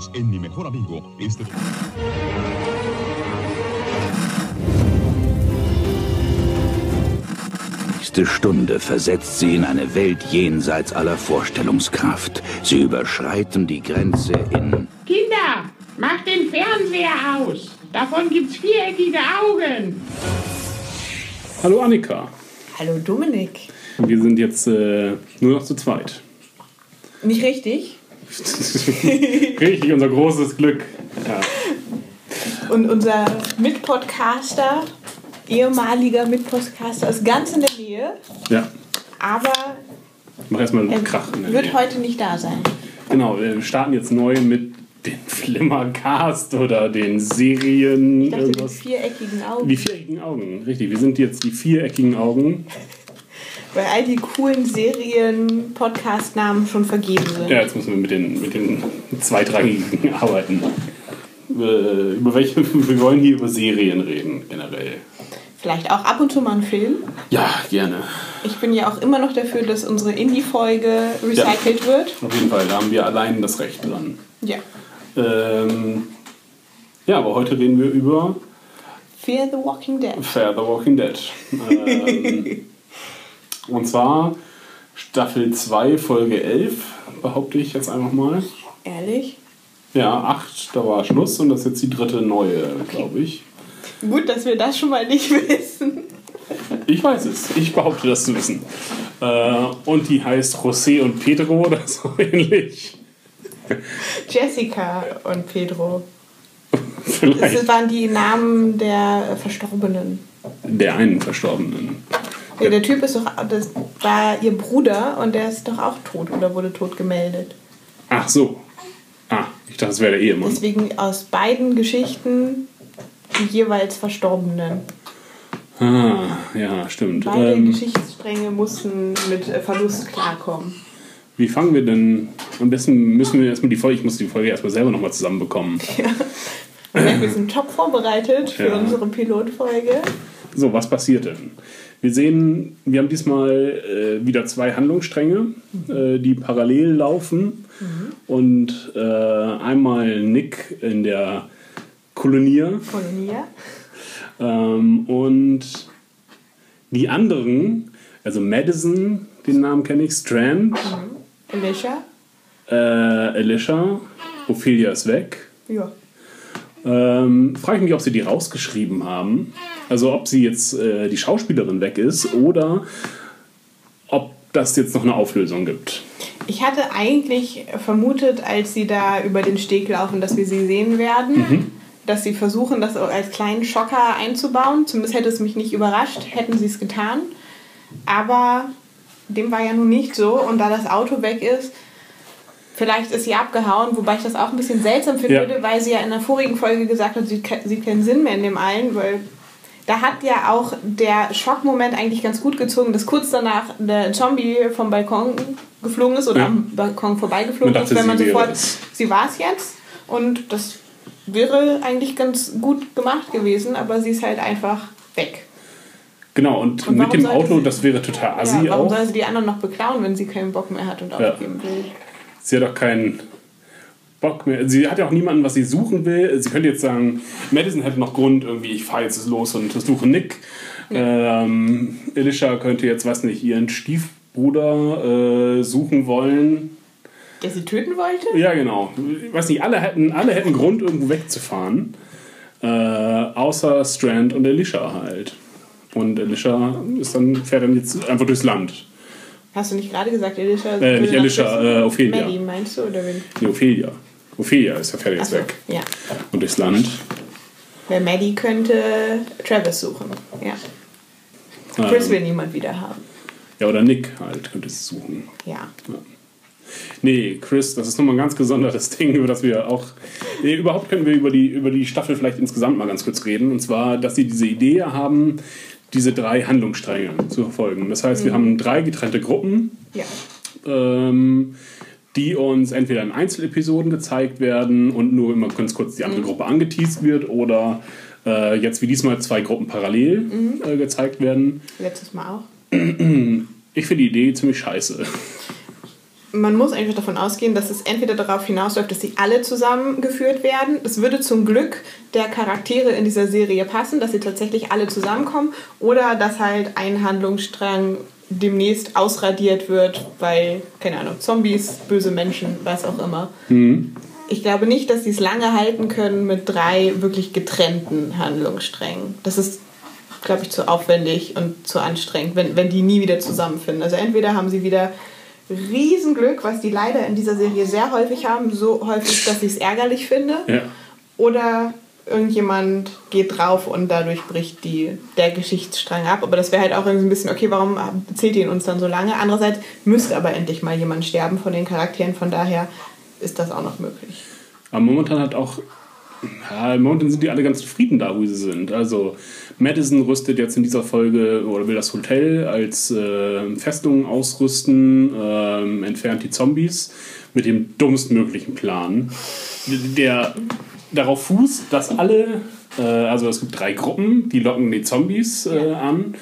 Unidos en mi mejor amigo. Este... nächste Stunde versetzt sie in eine Welt jenseits aller Vorstellungskraft. Sie überschreiten die Grenze in... Kinder, macht den Fernseher aus. Davon gibt's viereckige Augen. Hallo Annika. Hallo Dominik. Wir sind jetzt äh, nur noch zu zweit. Nicht richtig? Richtig, unser großes Glück. Ja. Und unser Mitpodcaster, ehemaliger Mitpodcaster, ist ganz in der Nähe, ja. aber Mach erstmal einen Krach. wird Nähe. heute nicht da sein. Genau, wir starten jetzt neu mit den Flimmercast oder den Serien. Ich dachte, die viereckigen Augen. Die viereckigen Augen, richtig. Wir sind jetzt die viereckigen Augen. Weil all die coolen Serien-Podcast-Namen schon vergeben sind. Ja, jetzt müssen wir mit den, mit den zweitrangigen arbeiten. Äh, über welche, wir wollen hier über Serien reden, generell. Vielleicht auch ab und zu mal einen Film. Ja, gerne. Ich bin ja auch immer noch dafür, dass unsere Indie-Folge recycelt wird. Auf jeden Fall, da haben wir allein das Recht dran. Ja. Ähm, ja, aber heute reden wir über Fear the Walking Dead. Fair the Walking Dead. Ähm, und zwar Staffel 2, Folge 11, behaupte ich jetzt einfach mal. Ehrlich? Ja, 8, da war Schluss und das ist jetzt die dritte neue, glaube ich. Gut, dass wir das schon mal nicht wissen. Ich weiß es. Ich behaupte das zu wissen. Äh, und die heißt José und Pedro oder so ähnlich. Jessica und Pedro. Vielleicht Das waren die Namen der Verstorbenen. der einen Verstorbenen. Ja, der Typ ist doch, das war ihr Bruder und der ist doch auch tot oder wurde tot gemeldet. Ach so. Ah, ich dachte, es wäre der Ehemann. Deswegen aus beiden Geschichten die jeweils Verstorbenen. Ah, ja, stimmt. Beide Ähm, Geschichtsstränge mussten mit Verlust klarkommen. wie fangen wir denn? Am besten müssen wir erstmal die Folge, ich muss die Folge erstmal selber nochmal zusammenbekommen. Merke, wir sind top vorbereitet für Ja. unsere Pilotfolge. So, was passiert denn? Wir sehen, wir haben diesmal äh, wieder zwei Handlungsstränge, äh, die parallel laufen. Und äh, einmal Nick in der Kolonie Kolonia. ähm, und die anderen, also Madison, den Namen kenne ich, Strand, Alicia. äh, Alicia, Ophelia ist weg. Ja. Ähm, Frage ich mich, ob sie die rausgeschrieben haben. Also ob sie jetzt äh, die Schauspielerin weg ist oder ob das jetzt noch eine Auflösung gibt. Ich hatte eigentlich vermutet, als sie da über den Steg laufen, dass wir sie sehen werden. Dass sie versuchen, das als kleinen Schocker einzubauen. Zumindest hätte es mich nicht überrascht, hätten sie es getan. Aber dem war ja nun nicht so. Und da das Auto weg ist, vielleicht ist sie abgehauen. Wobei ich das auch ein bisschen seltsam finden Ja. würde, weil sie ja in der vorigen Folge gesagt hat, sie sieht keinen Sinn mehr in dem allen. Weil da hat ja auch der Schockmoment eigentlich ganz gut gezogen, dass kurz danach der Zombie vom Balkon geflogen ist oder Ja. am Balkon vorbeigeflogen ist, wenn man sofort, sie war es jetzt und das wäre eigentlich ganz gut gemacht gewesen, aber sie ist halt einfach weg. Genau, und, Und mit warum dem Auto, sie- das wäre total assi ja, warum auch. soll sie die anderen noch beklauen, wenn sie keinen Bock mehr hat und aufgeben will? Sie hat auch keinen Bock mehr. Sie hat ja auch niemanden, was sie suchen will. Sie könnte jetzt sagen, Madison hätte noch Grund, irgendwie, ich fahre jetzt los und suche Nick. Ähm, Alicia könnte jetzt, weiß nicht, ihren Stiefbruder äh, suchen wollen. Der sie töten wollte? Ja, genau. Ich weiß nicht, alle hätten, alle hätten Grund, irgendwo wegzufahren. Äh, außer Strand und Alicia halt. Und Alicia ist dann, fährt dann jetzt einfach durchs Land. Hast du nicht gerade gesagt, Alicia? Äh, nicht Dresden? äh, Ophelia. Maddie, meinst du? Oder wen? Nee, Ophelia. Ophelia ist ja jetzt Achso, weg. ja. Und durchs Land. Weil Maddie könnte Travis suchen. Ja. Chris Ähm, will niemand wieder haben. Ja, oder Nick halt könnte es suchen. Ja. Nee, Chris, das ist nochmal ein ganz gesondertes Ding, über das wir auch. Nee, überhaupt können wir über die, über die Staffel vielleicht insgesamt mal ganz kurz reden. Und zwar, dass sie diese Idee haben, diese drei Handlungsstränge zu verfolgen. Das heißt, wir haben drei getrennte Gruppen, Ja. ähm, die uns entweder in Einzelepisoden gezeigt werden und nur immer ganz kurz die andere Gruppe angeteased wird oder äh, jetzt wie diesmal zwei Gruppen parallel äh, gezeigt werden. Letztes Mal auch. Ich finde die Idee ziemlich scheiße. Man muss eigentlich davon ausgehen, dass es entweder darauf hinausläuft, dass sie alle zusammengeführt werden. Das würde zum Glück der Charaktere in dieser Serie passen, dass sie tatsächlich alle zusammenkommen. Oder dass halt ein Handlungsstrang demnächst ausradiert wird, weil, keine Ahnung, Zombies, böse Menschen, was auch immer. Ich glaube nicht, dass sie es lange halten können mit drei wirklich getrennten Handlungssträngen. Das ist, glaube ich, zu aufwendig und zu anstrengend, wenn, wenn die nie wieder zusammenfinden. Also entweder haben sie wieder Riesenglück, was die leider in dieser Serie sehr häufig haben, so häufig, dass ich es ärgerlich finde. Ja. Oder irgendjemand geht drauf und dadurch bricht die, der Geschichtsstrang ab. Aber das wäre halt auch irgendwie ein bisschen, okay, warum erzählt ihr ihn uns dann so lange? Andererseits müsste aber endlich mal jemand sterben von den Charakteren, von daher ist das auch noch möglich. Aber momentan hat auch. Ja, momentan sind die alle ganz zufrieden da, wo sie sind. Also Madison rüstet jetzt in dieser Folge oder will das Hotel als äh, Festung ausrüsten, ähm, entfernt die Zombies mit dem dummstmöglichen Plan, der darauf fußt, dass alle, äh, also es gibt drei Gruppen, die locken die Zombies äh, an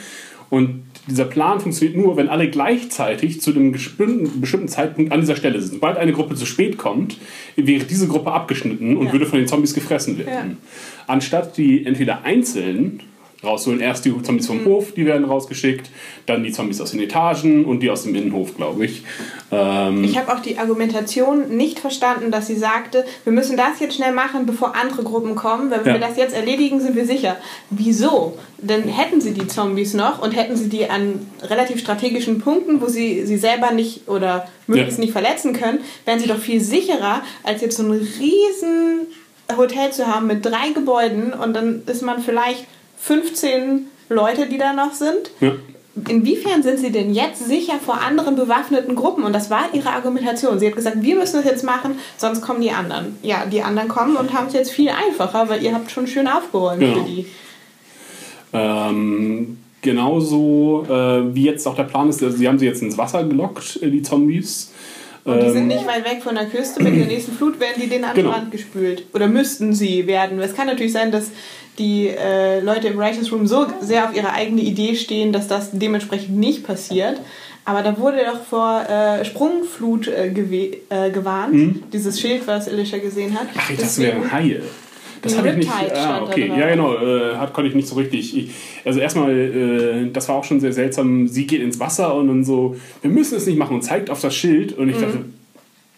und dieser Plan funktioniert nur, wenn alle gleichzeitig zu einem bestimmten, bestimmten Zeitpunkt an dieser Stelle sind. Sobald eine Gruppe zu spät kommt, wäre diese Gruppe abgeschnitten und Ja. würde von den Zombies gefressen werden. Ja. Anstatt die entweder einzeln rausholen, erst die Zombies vom Hof, die werden rausgeschickt, dann die Zombies aus den Etagen und die aus dem Innenhof, glaube ich. Ähm, Ich habe auch die Argumentation nicht verstanden, dass sie sagte, wir müssen das jetzt schnell machen, bevor andere Gruppen kommen, wenn Ja. wir das jetzt erledigen, sind wir sicher. Wieso? Denn hätten sie die Zombies noch und hätten sie die an relativ strategischen Punkten, wo sie sie selber nicht oder möglichst Ja. nicht verletzen können, wären sie doch viel sicherer, als jetzt so ein riesen Hotel zu haben mit drei Gebäuden und dann ist man vielleicht 15 Leute, die da noch sind. ja. Inwiefern sind Sie denn jetzt sicher vor anderen bewaffneten Gruppen? Und das war Ihre Argumentation. Sie hat gesagt, wir müssen das jetzt machen, sonst kommen die anderen. Ja, die anderen kommen und haben es jetzt viel einfacher, weil ihr habt schon schön aufgeräumt Genau. für die. Ähm, genauso äh, wie jetzt auch der Plan ist, also sie haben sie jetzt ins Wasser gelockt, äh, die Zombies. Und die Ähm, sind nicht weit weg von der Küste. Mit der nächsten Flut werden die den an den Genau. Rand gespült. Oder müssten sie werden. Es kann natürlich sein, dass die äh, Leute im Writers Room so sehr auf ihre eigene Idee stehen, dass das dementsprechend nicht passiert. Aber da wurde doch vor äh, Sprungflut äh, äh, gewarnt. Dieses Schild, was Alicia gesehen hat. Ach, ich dachte, wären Haie. Das habe ich nicht. Ah, okay. Ja, genau. Äh, hat, konnte ich nicht so richtig. Ich, also erstmal, äh, das war auch schon sehr seltsam. Sie geht ins Wasser und dann so, wir müssen es nicht machen und zeigt auf das Schild. Und ich Mhm. dachte,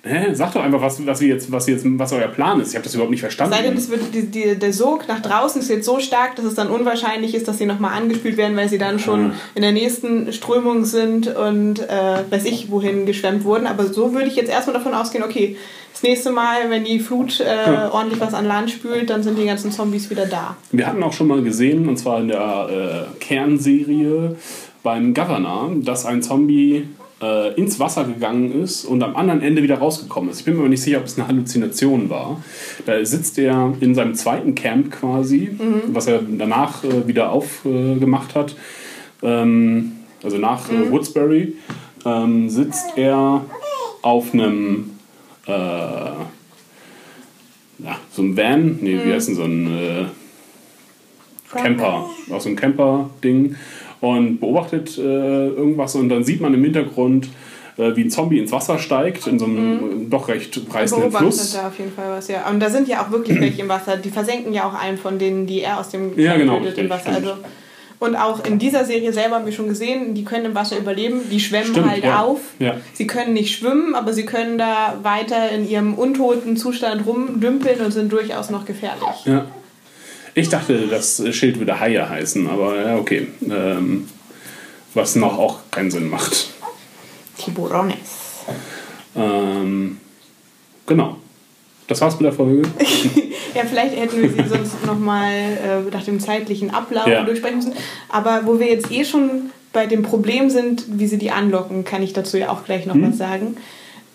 hä, sag doch einfach, was, was, jetzt, was, jetzt, was euer Plan ist. Ich habe das überhaupt nicht verstanden. Sei denn, es wird, die, die, der Sog nach draußen ist jetzt so stark, dass es dann unwahrscheinlich ist, dass sie nochmal angespült werden, weil sie dann schon Ah. in der nächsten Strömung sind und äh, weiß ich, wohin geschwemmt wurden. Aber so würde ich jetzt erstmal davon ausgehen, okay, das nächste Mal, wenn die Flut äh, ordentlich was an Land spült, dann sind die ganzen Zombies wieder da. Wir hatten auch schon mal gesehen, und zwar in der äh, Kernserie beim Governor, dass ein Zombie äh, ins Wasser gegangen ist und am anderen Ende wieder rausgekommen ist. Ich bin mir aber nicht sicher, ob es eine Halluzination war. Da sitzt er in seinem zweiten Camp quasi, was er danach äh, wieder aufgemacht hat. Ähm, also nach äh, Woodsbury ähm, sitzt er auf einem äh, ja, so ein Van, nee, wie heißt denn so ein äh, Camper, aus so einem Camper-Ding und beobachtet äh, irgendwas und dann sieht man im Hintergrund, äh, wie ein Zombie ins Wasser steigt, in so einem äh, doch recht reißenden Beobachtet Fluss. da auf jeden Fall was, ja. Und da sind ja auch wirklich welche im Wasser. Die versenken ja auch einen von denen, die er aus dem Ja, genau, tötet im Wasser. Also, und auch in dieser Serie selber haben wir schon gesehen, die können im Wasser überleben, die schwemmen Stimmt, halt ja. auf. Ja. Sie können nicht schwimmen, aber sie können da weiter in ihrem untoten Zustand rumdümpeln und sind durchaus noch gefährlich. Ja. Ich dachte, das Schild würde Haie heißen, aber ja, okay. Ähm, was noch auch keinen Sinn macht. Tiburones. Ähm, genau. Das war's mit der Folge. Ja, vielleicht hätten wir sie sonst nochmal äh, nach dem zeitlichen Ablauf Ja. durchsprechen müssen. Aber wo wir jetzt eh schon bei dem Problem sind, wie sie die anlocken, kann ich dazu ja auch gleich noch was sagen.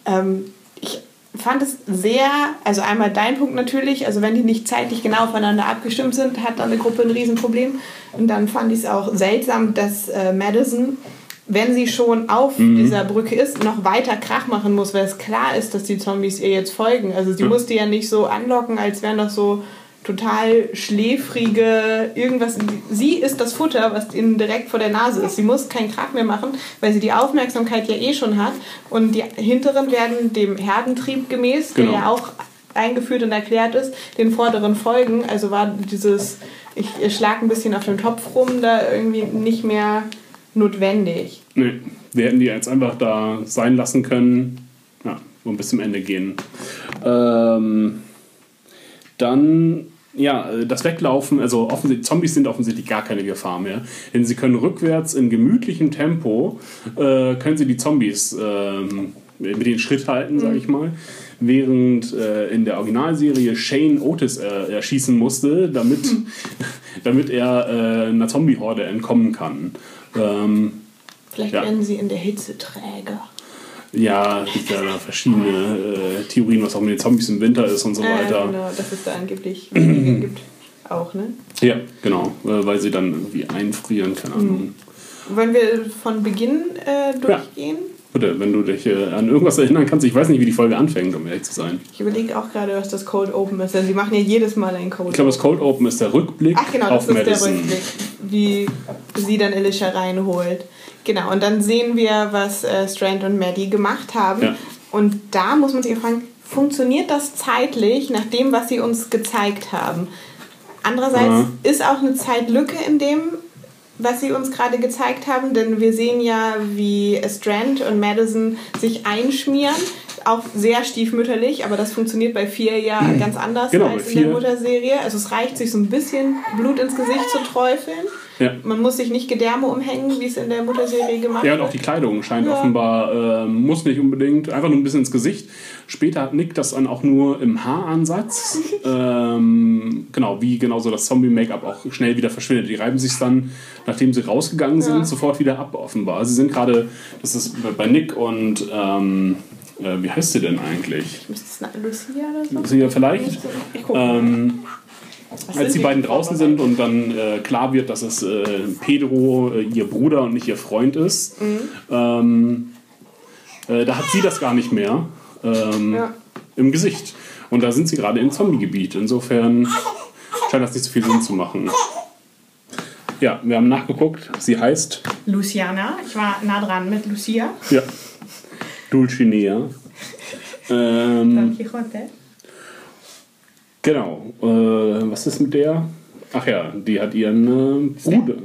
Ähm, ich fand es sehr, also einmal dein Punkt natürlich, also wenn die nicht zeitlich genau aufeinander abgestimmt sind, hat dann eine Gruppe ein Riesenproblem. Und dann fand ich es auch seltsam, dass äh, Madison, wenn sie schon auf dieser Brücke ist, noch weiter Krach machen muss, weil es klar ist, dass die Zombies ihr jetzt folgen. Also sie musste ja nicht so anlocken, als wären das so total schläfrige, irgendwas. Sie ist das Futter, was ihnen direkt vor der Nase ist. Sie muss keinen Krach mehr machen, weil sie die Aufmerksamkeit ja eh schon hat. Und die hinteren werden dem Herdentrieb gemäß, Genau. der ja auch eingeführt und erklärt ist, den vorderen folgen. Also war dieses, ich, schlag ein bisschen auf dem Topf rum, da irgendwie nicht mehr notwendig. Nee, wir hätten die jetzt einfach da sein lassen können. Ja, und bis zum Ende gehen. Ähm, dann, ja, das Weglaufen, also offensichtlich, Zombies sind offensichtlich gar keine Gefahr mehr. Denn sie können rückwärts in gemütlichem Tempo, äh, können sie die Zombies ähm, mit den Schritt halten, sage ich mal. Während äh, in der Originalserie Shane Otis äh, erschießen musste, damit, damit er äh, einer Zombie-Horde entkommen kann. Ähm, Vielleicht Ja. werden sie in der Hitze träger. Ja, es gibt ja da verschiedene äh, Theorien, was auch mit den Zombies im Winter ist und so Äh, weiter. genau, dass es da angeblich gibt. Auch, ne? Ja, genau, äh, weil sie dann irgendwie einfrieren, keine Ahnung. Wollen wir von Beginn äh, durchgehen? Bitte, wenn du dich äh, an irgendwas erinnern kannst, ich weiß nicht, wie die Folge anfängt, um ehrlich zu sein. Ich überlege auch gerade, was das Cold Open ist, denn sie machen ja jedes Mal einen Cold Ich glaube, das Cold Open ist der Rückblick Ach genau, auf das ist Madison. der Rückblick, wie sie dann Alicia reinholt. Genau, und dann sehen wir, was äh, Strand und Maddie gemacht haben. Ja. Und da muss man sich fragen, funktioniert das zeitlich nach dem, was sie uns gezeigt haben? Andererseits Ja. ist auch eine Zeitlücke in dem, was sie uns gerade gezeigt haben, denn wir sehen ja, wie Strand und Madison sich einschmieren. Auch sehr stiefmütterlich, aber das funktioniert bei vier ja ganz anders Genau, als in der Mutterserie. Also es reicht, sich so ein bisschen Blut ins Gesicht zu träufeln. Ja. Man muss sich nicht Gedärme umhängen, wie es in der Mutterserie gemacht Ja, und auch wird. die Kleidung scheint Ja. offenbar, ähm, muss nicht unbedingt, einfach nur ein bisschen ins Gesicht. Später hat Nick das dann auch nur im Haaransatz. ähm, genau, wie genauso das Zombie-Make-up auch schnell wieder verschwindet. Die reiben sich dann, nachdem sie rausgegangen sind, Ja. sofort wieder ab, offenbar. Sie sind gerade, das ist bei Nick und, ähm, äh, wie heißt sie denn eigentlich? Ist das eine Lucia oder so? Sie vielleicht? Ich gucke. Ähm, Was als die beiden draußen sind und dann äh, klar wird, dass es äh, Pedro äh, ihr Bruder und nicht ihr Freund ist, ähm, äh, da hat sie das gar nicht mehr ähm, Ja. im Gesicht. Und da sind sie gerade im Zombie-Gebiet. Insofern scheint das nicht so viel Sinn zu machen. Ja, wir haben nachgeguckt. Sie heißt Luciana. Ich war nah dran mit Lucia. ja, Dulcinea. Ähm, Don Quixote. Genau. Äh, was ist mit der? Ach ja, die hat ihren äh, Bruder.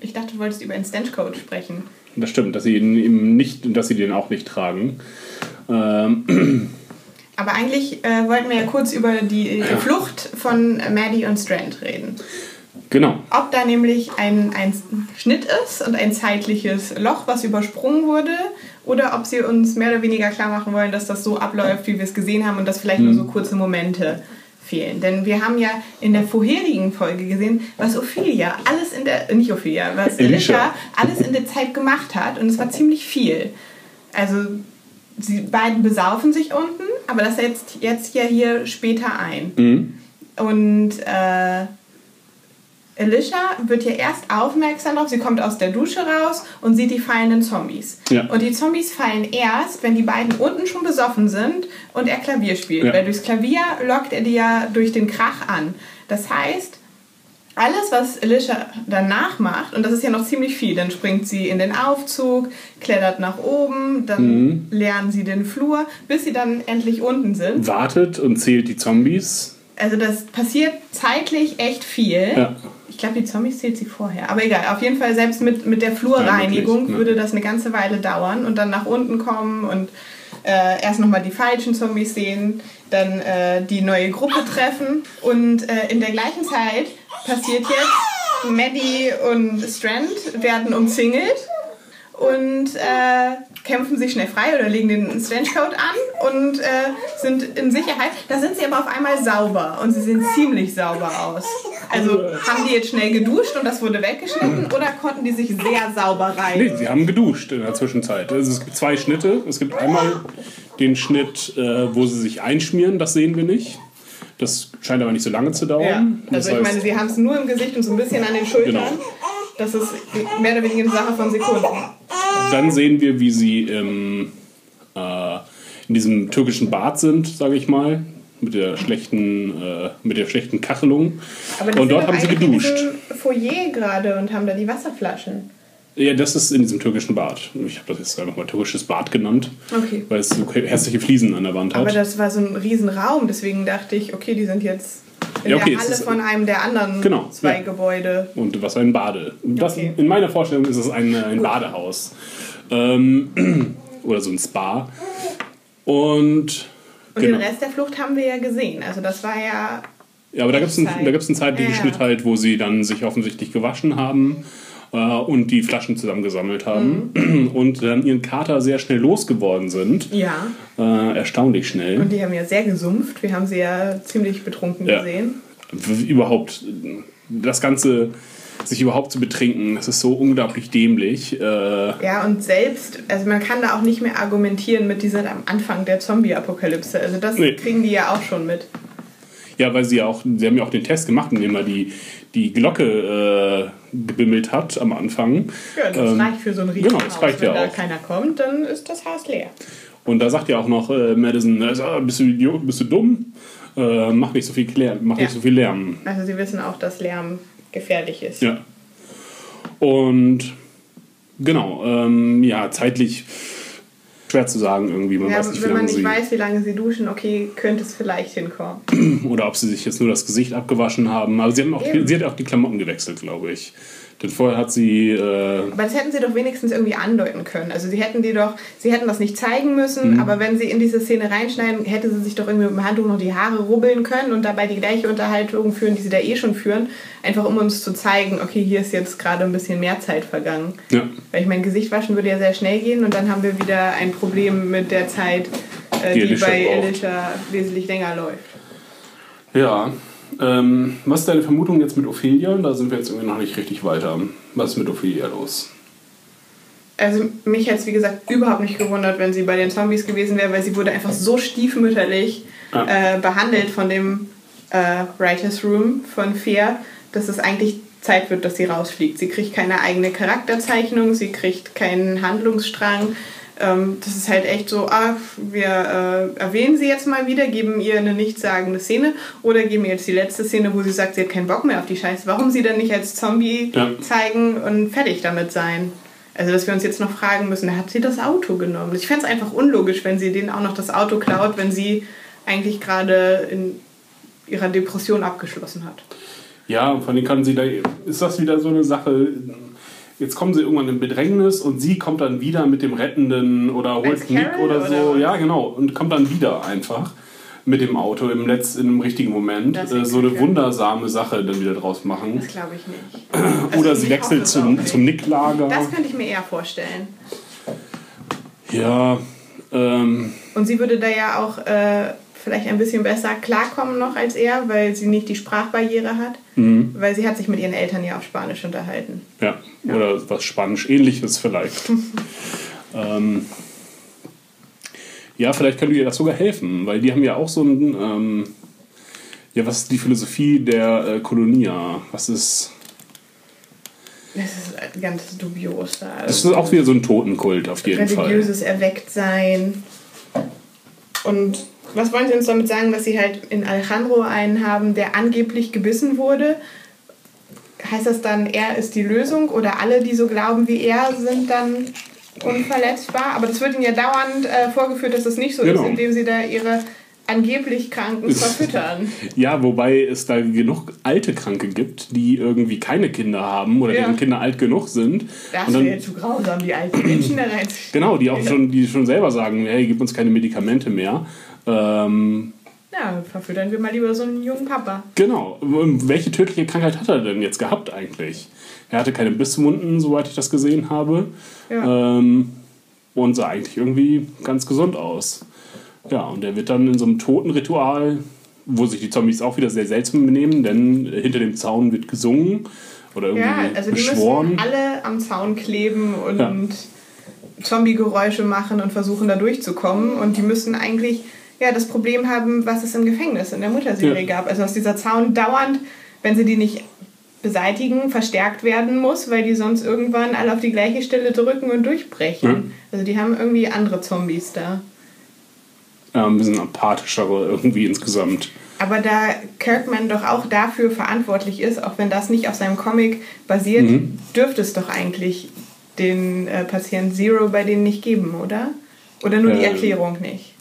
Ich dachte, du wolltest über einen Stenchcode sprechen. Das stimmt, dass sie ihn eben nicht, dass sie den auch nicht tragen. Ähm, Aber eigentlich äh, wollten wir ja kurz über die Flucht von Maddie und Strand reden. genau. Ob da nämlich ein, ein Schnitt ist und ein zeitliches Loch, was übersprungen wurde, oder ob sie uns mehr oder weniger klar machen wollen, dass das so abläuft, wie wir es gesehen haben und dass vielleicht nur so kurze Momente fehlen. Denn wir haben ja in der vorherigen Folge gesehen, was Ophelia alles in der, nicht Ophelia, was. Alicia alles in der Zeit gemacht hat und es war ziemlich viel. Also sie beiden besaufen sich unten, aber das setzt jetzt ja hier später ein. Mhm. Und äh, Alicia wird ja erst aufmerksam darauf, sie kommt aus der Dusche raus und sieht die fallenden Zombies. Ja. Und die Zombies fallen erst, wenn die beiden unten schon besoffen sind und er Klavier spielt. Ja. Weil durchs Klavier lockt er die ja durch den Krach an. Das heißt, alles, was Alicia danach macht, und das ist ja noch ziemlich viel, dann springt sie in den Aufzug, klettert nach oben, dann Mhm. lernen sie den Flur, bis sie dann endlich unten sind. Wartet und zählt die Zombies. Also das passiert zeitlich echt viel. Ja. Ich glaube, die Zombies zählt sie vorher. Aber egal, auf jeden Fall, selbst mit, mit der Flurreinigung Ja, ne? würde das eine ganze Weile dauern und dann nach unten kommen und äh, erst nochmal die falschen Zombies sehen, dann äh, die neue Gruppe treffen. Und äh, in der gleichen Zeit passiert jetzt, Maddie und Strand werden umzingelt und äh, kämpfen sich schnell frei oder legen den Strange-Code an und äh, sind in Sicherheit. Da sind sie aber auf einmal sauber und sie sehen ziemlich sauber aus. Also haben die jetzt schnell geduscht und das wurde weggeschnitten oder konnten die sich sehr sauber rein? Nee, sie haben geduscht in der Zwischenzeit. Also es gibt zwei Schnitte. Es gibt einmal den Schnitt, äh, wo sie sich einschmieren, das sehen wir nicht. Das scheint aber nicht so lange zu Ja, dauern. also das ich meine, sie haben es nur im Gesicht und so ein bisschen an den Schultern. Genau. Das ist mehr oder weniger eine Sache von Sekunden. Dann sehen wir, wie sie im, äh, in diesem türkischen Bad sind, sage ich mal. mit der schlechten, äh, mit der schlechten Kachelung. Und dort haben sie geduscht. diesem Foyer gerade und haben da die Wasserflaschen. Ja, das ist in diesem türkischen Bad. Ich habe das jetzt einfach mal türkisches Bad genannt, Okay. weil es so hässliche Fliesen an der Wand hat. Aber das war so ein Riesenraum, deswegen dachte ich, okay, die sind jetzt in Ja, okay, der Halle von einem der anderen Genau, zwei ja. Gebäude. Und was ein Bade. Das, Okay. In meiner Vorstellung ist es ein, ein Badehaus. Ähm, oder so ein Spa. Und. Und genau. den Rest der Flucht haben wir ja gesehen. Also das war ja. Ja, aber da gibt es einen, Zeit. da gibt's einen zeitlichen Ja. Schnitt halt, wo sie dann sich offensichtlich gewaschen haben äh, und die Flaschen zusammengesammelt haben Mhm. und dann ihren Kater sehr schnell losgeworden sind. Ja. Äh, erstaunlich schnell. Und die haben ja sehr gesumpft. Wir haben sie ja ziemlich betrunken Ja. gesehen. Überhaupt, das Ganze, sich überhaupt zu betrinken, das ist so unglaublich dämlich. Äh, Ja, und selbst, also man kann da auch nicht mehr argumentieren mit, die sind am Anfang der Zombie-Apokalypse. Also das Nee. kriegen die ja auch schon mit. Ja, weil sie ja auch, sie haben ja auch den Test gemacht, indem er die, die Glocke äh, gebimmelt hat am Anfang. Ja, das Ähm, reicht für so ein genau, Riesenhaus. das reicht Wenn ja da auch. keiner kommt, dann ist das Haus leer. Und da sagt ja auch noch äh, Madison, ah, bist du Idiot, bist du dumm? Äh, mach nicht so viel Klär, mach Ja. nicht so viel Lärm. Also sie wissen auch, dass Lärm gefährlich ist. Ja. Und genau, ähm, ja, zeitlich schwer zu sagen irgendwie. Man Ja, weiß nicht, wenn man nicht weiß, wie lange sie duschen, okay, könnte es vielleicht hinkommen. oder ob sie sich jetzt nur das Gesicht abgewaschen haben. Aber sie, haben auch, Eben. sie hat auch die Klamotten gewechselt, glaube ich. Denn vorher hat sie, äh, Aber das hätten sie doch wenigstens irgendwie andeuten können. Also sie hätten die doch, sie hätten das nicht zeigen müssen, Mhm. aber wenn sie in diese Szene reinschneiden, hätte sie sich doch irgendwie mit dem Handtuch noch die Haare rubbeln können und dabei die gleiche Unterhaltung führen, die sie da eh schon führen. Einfach um uns zu zeigen, okay, hier ist jetzt gerade ein bisschen mehr Zeit vergangen. ja, Weil ich mein Gesicht waschen würde ja sehr schnell gehen und dann haben wir wieder ein Problem mit der Zeit, äh, Die die, Alicia bei. Alicia wesentlich länger läuft. ja. Ähm, was ist deine Vermutung jetzt mit Ophelia? Da sind wir jetzt irgendwie noch nicht richtig weiter. Was ist mit Ophelia los? Also mich hätte es wie gesagt überhaupt nicht gewundert, wenn sie bei den Zombies gewesen wäre, weil sie wurde einfach so stiefmütterlich Ja. äh, behandelt von dem äh, Writers Room von Fair, dass es eigentlich Zeit wird, dass sie rausfliegt. Sie kriegt keine eigene Charakterzeichnung, sie kriegt keinen Handlungsstrang. Ähm, das ist halt echt so, ah, wir äh, erwähnen sie jetzt mal wieder, geben ihr eine nichtssagende Szene oder geben ihr jetzt die letzte Szene, wo sie sagt, sie hat keinen Bock mehr auf die Scheiße. Warum sie dann nicht als Zombie Ja. zeigen und fertig damit sein? Also, dass wir uns jetzt noch fragen müssen, hat sie das Auto genommen? Ich fände es einfach unlogisch, wenn sie denen auch noch das Auto klaut, wenn sie eigentlich gerade in ihrer Depression abgeschlossen hat. Ja, und von denen kann sie da. Ist das wieder so eine Sache? Jetzt kommen sie irgendwann in Bedrängnis und sie kommt dann wieder mit dem Rettenden oder holt Nick oder oder so. was? Ja, genau. Und kommt dann wieder einfach mit dem Auto im Letz, in dem richtigen Moment. Äh, so eine wundersame Sache dann wieder draus machen. Das glaube ich nicht. Oder sie hoffe wechselt zum, nicht. zum Nick-Lager. Das könnte ich mir eher vorstellen. Ja, ähm, Und sie würde da ja auch äh, vielleicht ein bisschen besser klarkommen noch als er, weil sie nicht die Sprachbarriere hat. Mhm. Weil sie hat sich mit ihren Eltern ja auf Spanisch unterhalten. ja. Oder was Spanisch-ähnliches vielleicht. ähm, ja, vielleicht könnte ihr das sogar helfen, weil die haben ja auch so ein. Ähm, ja, was ist die Philosophie der äh, Kolonia? Was ist. Das ist ganz dubios da. Das ist auch wieder so ein Totenkult auf jeden Fall. religiöses Erwecktsein. Und was wollen Sie uns damit sagen, dass Sie halt in Alejandro einen haben, der angeblich gebissen wurde? Heißt das dann, er ist die Lösung oder alle, die so glauben wie er, sind dann unverletzbar? Aber das wird Ihnen ja dauernd äh, vorgeführt, dass das nicht so Genau. ist, indem Sie da Ihre angeblich Kranken verfüttern. Ja, wobei es da genug alte Kranke gibt, die irgendwie keine Kinder haben oder Ja. deren Kinder alt genug sind. Das wäre zu grausam, die alten Menschen da rein. Genau, die auch schon, die schon selber sagen, hey, gib uns keine Medikamente mehr. Ähm, Ja, verfüttern wir mal lieber so einen jungen Papa. genau. Welche tödliche Krankheit hat er denn jetzt gehabt eigentlich? Er hatte keine Bisswunden, soweit ich das gesehen habe. Ja. Ähm, und sah eigentlich irgendwie ganz gesund aus. Ja, und er wird dann in so einem Totenritual, wo sich die Zombies auch wieder sehr seltsam benehmen, denn hinter dem Zaun wird gesungen oder irgendwie Ja, also die müssen alle am Zaun kleben und Ja. Zombie-Geräusche machen und versuchen da durchzukommen. Und die müssen eigentlich ja, das Problem haben, was es im Gefängnis in der Mutterserie Ja. gab. Also dass dieser Zaun dauernd, wenn sie die nicht beseitigen, verstärkt werden muss, weil die sonst irgendwann alle auf die gleiche Stelle drücken und durchbrechen. Ja. Also die haben irgendwie andere Zombies da. äh, ein bisschen apathischere irgendwie insgesamt. Aber da Kirkman doch auch dafür verantwortlich ist, auch wenn das nicht auf seinem Comic basiert, Mhm. dürfte es doch eigentlich den äh, Patient Zero bei denen nicht geben, oder? Oder nur die Ähm. Erklärung nicht?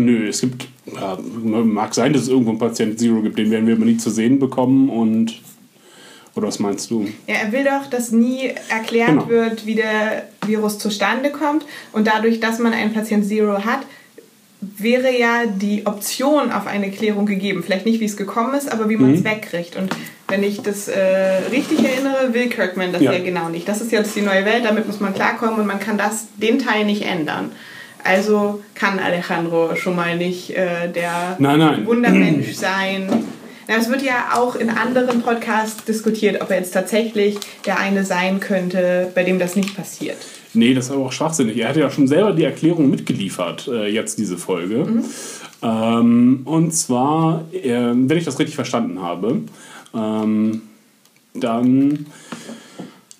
Nö, es gibt, ja, mag sein, dass es irgendwo einen Patient Zero gibt, den werden wir aber nie zu sehen bekommen und, oder was meinst du? Ja, er will doch, dass nie erklärt Genau. wird, wie der Virus zustande kommt. Und dadurch, dass man einen Patient Zero hat, wäre ja die Option auf eine Klärung gegeben. Vielleicht nicht, wie es gekommen ist, aber wie man es Mhm. wegkriegt. Und wenn ich das äh, richtig erinnere, will Kirkman das Ja. ja. genau nicht. Das ist jetzt die neue Welt, damit muss man klarkommen und man kann das, den Teil nicht ändern. Also kann Alejandro schon mal nicht äh, der Nein, nein. Wundermensch sein. Na, Es wird ja auch in anderen Podcasts diskutiert, ob er jetzt tatsächlich der eine sein könnte, bei dem das nicht passiert. Nee, das ist aber auch schwachsinnig. Er hat ja schon selber die Erklärung mitgeliefert, äh, jetzt diese Folge. Ähm, und zwar, äh, wenn ich das richtig verstanden habe, ähm, dann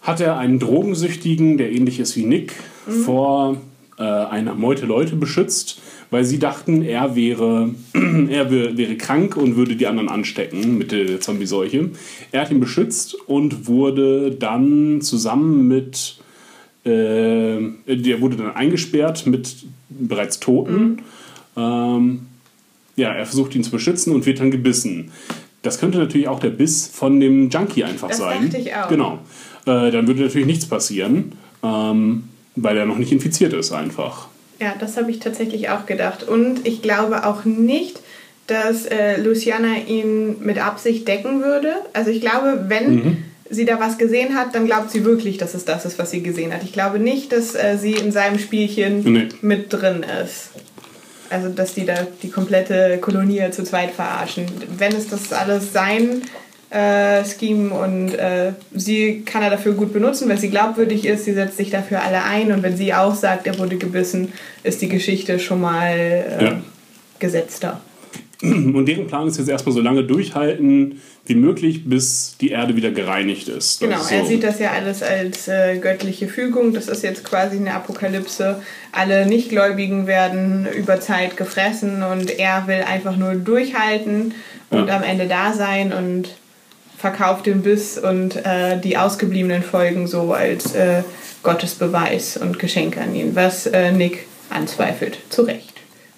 hat er einen Drogensüchtigen, der ähnlich ist wie Nick, vor äh, einer Meute Leute beschützt, weil sie dachten, er wäre, er wär, wäre krank und würde die anderen anstecken mit der Zombie-Seuche. Er hat ihn beschützt und wurde dann zusammen mit äh, der wurde dann eingesperrt mit bereits Toten. Ähm, ja, er versucht ihn zu beschützen und wird dann gebissen. Das könnte natürlich auch der Biss von dem Junkie einfach Das sein. dachte ich auch. Genau. Äh, dann würde natürlich nichts passieren, ähm, weil er noch nicht infiziert ist einfach. Ja, das habe ich tatsächlich auch gedacht. Und ich glaube auch nicht, dass äh, Luciana ihn mit Absicht decken würde. Also ich glaube, wenn sie da was gesehen hat, dann glaubt sie wirklich, dass es das ist, was sie gesehen hat. Ich glaube nicht, dass äh, sie in seinem Spielchen Nee. mit drin ist. Also, dass die da die komplette Kolonie zu zweit verarschen. Wenn es das alles sein äh, Scheme und äh, sie kann er dafür gut benutzen, weil sie glaubwürdig ist, sie setzt sich dafür alle ein und wenn sie auch sagt, er wurde gebissen, ist die Geschichte schon mal äh, Ja. gesetzter. Und deren Plan ist jetzt erstmal so lange durchhalten wie möglich, bis die Erde wieder gereinigt ist. Genau, er so. sieht das ja alles als äh, göttliche Fügung. Das ist jetzt quasi eine Apokalypse. Alle Nichtgläubigen werden über Zeit gefressen und er will einfach nur durchhalten und Ja. am Ende da sein und verkauft den Biss und äh, die ausgebliebenen Folgen so als äh, Gottesbeweis und Geschenk an ihn, was äh, Nick anzweifelt. Zu Recht,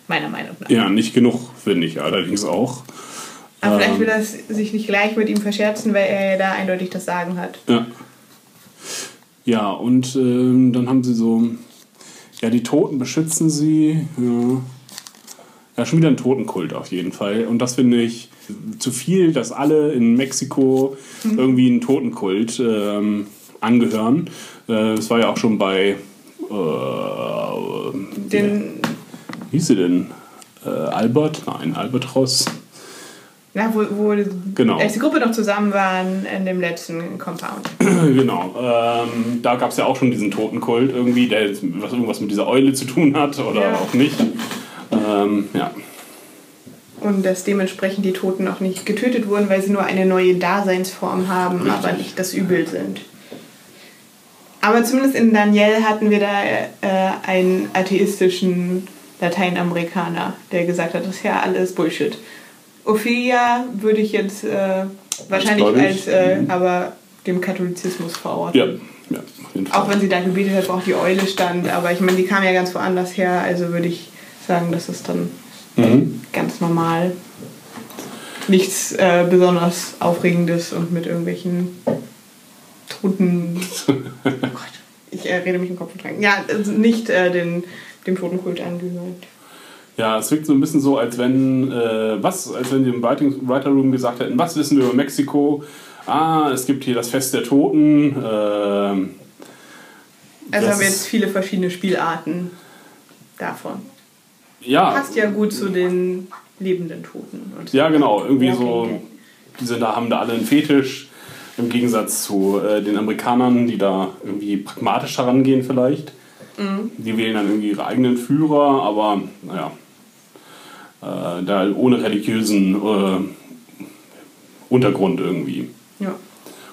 meiner Meinung nach. Ja, nicht genug, finde ich allerdings auch. Aber vielleicht Ähm. will er sich nicht gleich mit ihm verscherzen, weil er ja da eindeutig das Sagen hat. Ja. Ja, und ähm, dann haben sie so, ja, die Toten beschützen sie. Ja. ja, schon wieder ein Totenkult auf jeden Fall. Und das finde ich zu viel, dass alle in Mexiko irgendwie einen Totenkult ähm, angehören. Äh, Das war ja auch schon bei, äh, Den wie hieß sie denn? Äh, Albert? Nein, Albatros. Ja, wo, wo Genau. als die Gruppe noch zusammen waren in dem letzten Compound. Genau. Ähm, da gab es ja auch schon diesen Totenkult irgendwie, der jetzt was, irgendwas mit dieser Eule zu tun hat oder Ja. auch nicht. Ähm, ja. Und dass dementsprechend die Toten noch nicht getötet wurden, weil sie nur eine neue Daseinsform haben, Richtig. aber nicht das Übel sind. Aber zumindest in Daniel hatten wir da äh, einen atheistischen Lateinamerikaner, der gesagt hat, das ist ja alles Bullshit. Ophelia würde ich jetzt äh, wahrscheinlich als, äh, Mhm. aber dem Katholizismus verorten. Ja, ja. Auch wenn sie da gebetet hat, wo auch die Eule stand. Aber ich meine, die kam ja ganz woanders her. Also würde ich sagen, das ist dann Mhm. ganz normal. Nichts äh, besonders Aufregendes und mit irgendwelchen toten. Oh Gott, ich äh, rede mich im Kopf und dran. Ja, also nicht äh, den, dem Totenkult angehört. Ja, es wirkt so ein bisschen so, als wenn, äh, was, als wenn sie im Writing, Writer Room gesagt hätten, was wissen wir über Mexiko? Ah, es gibt hier das Fest der Toten. Ähm, Also haben wir jetzt viele verschiedene Spielarten davon. Ja, Passt ja gut zu den lebenden Toten. Ja, genau. Irgendwie so, Dead. die sind da, haben da alle einen Fetisch. Im Gegensatz zu äh, den Amerikanern, die da irgendwie pragmatisch herangehen vielleicht. Mhm. Die wählen dann irgendwie ihre eigenen Führer, aber naja, äh, da ohne religiösen äh, Untergrund irgendwie. Ja.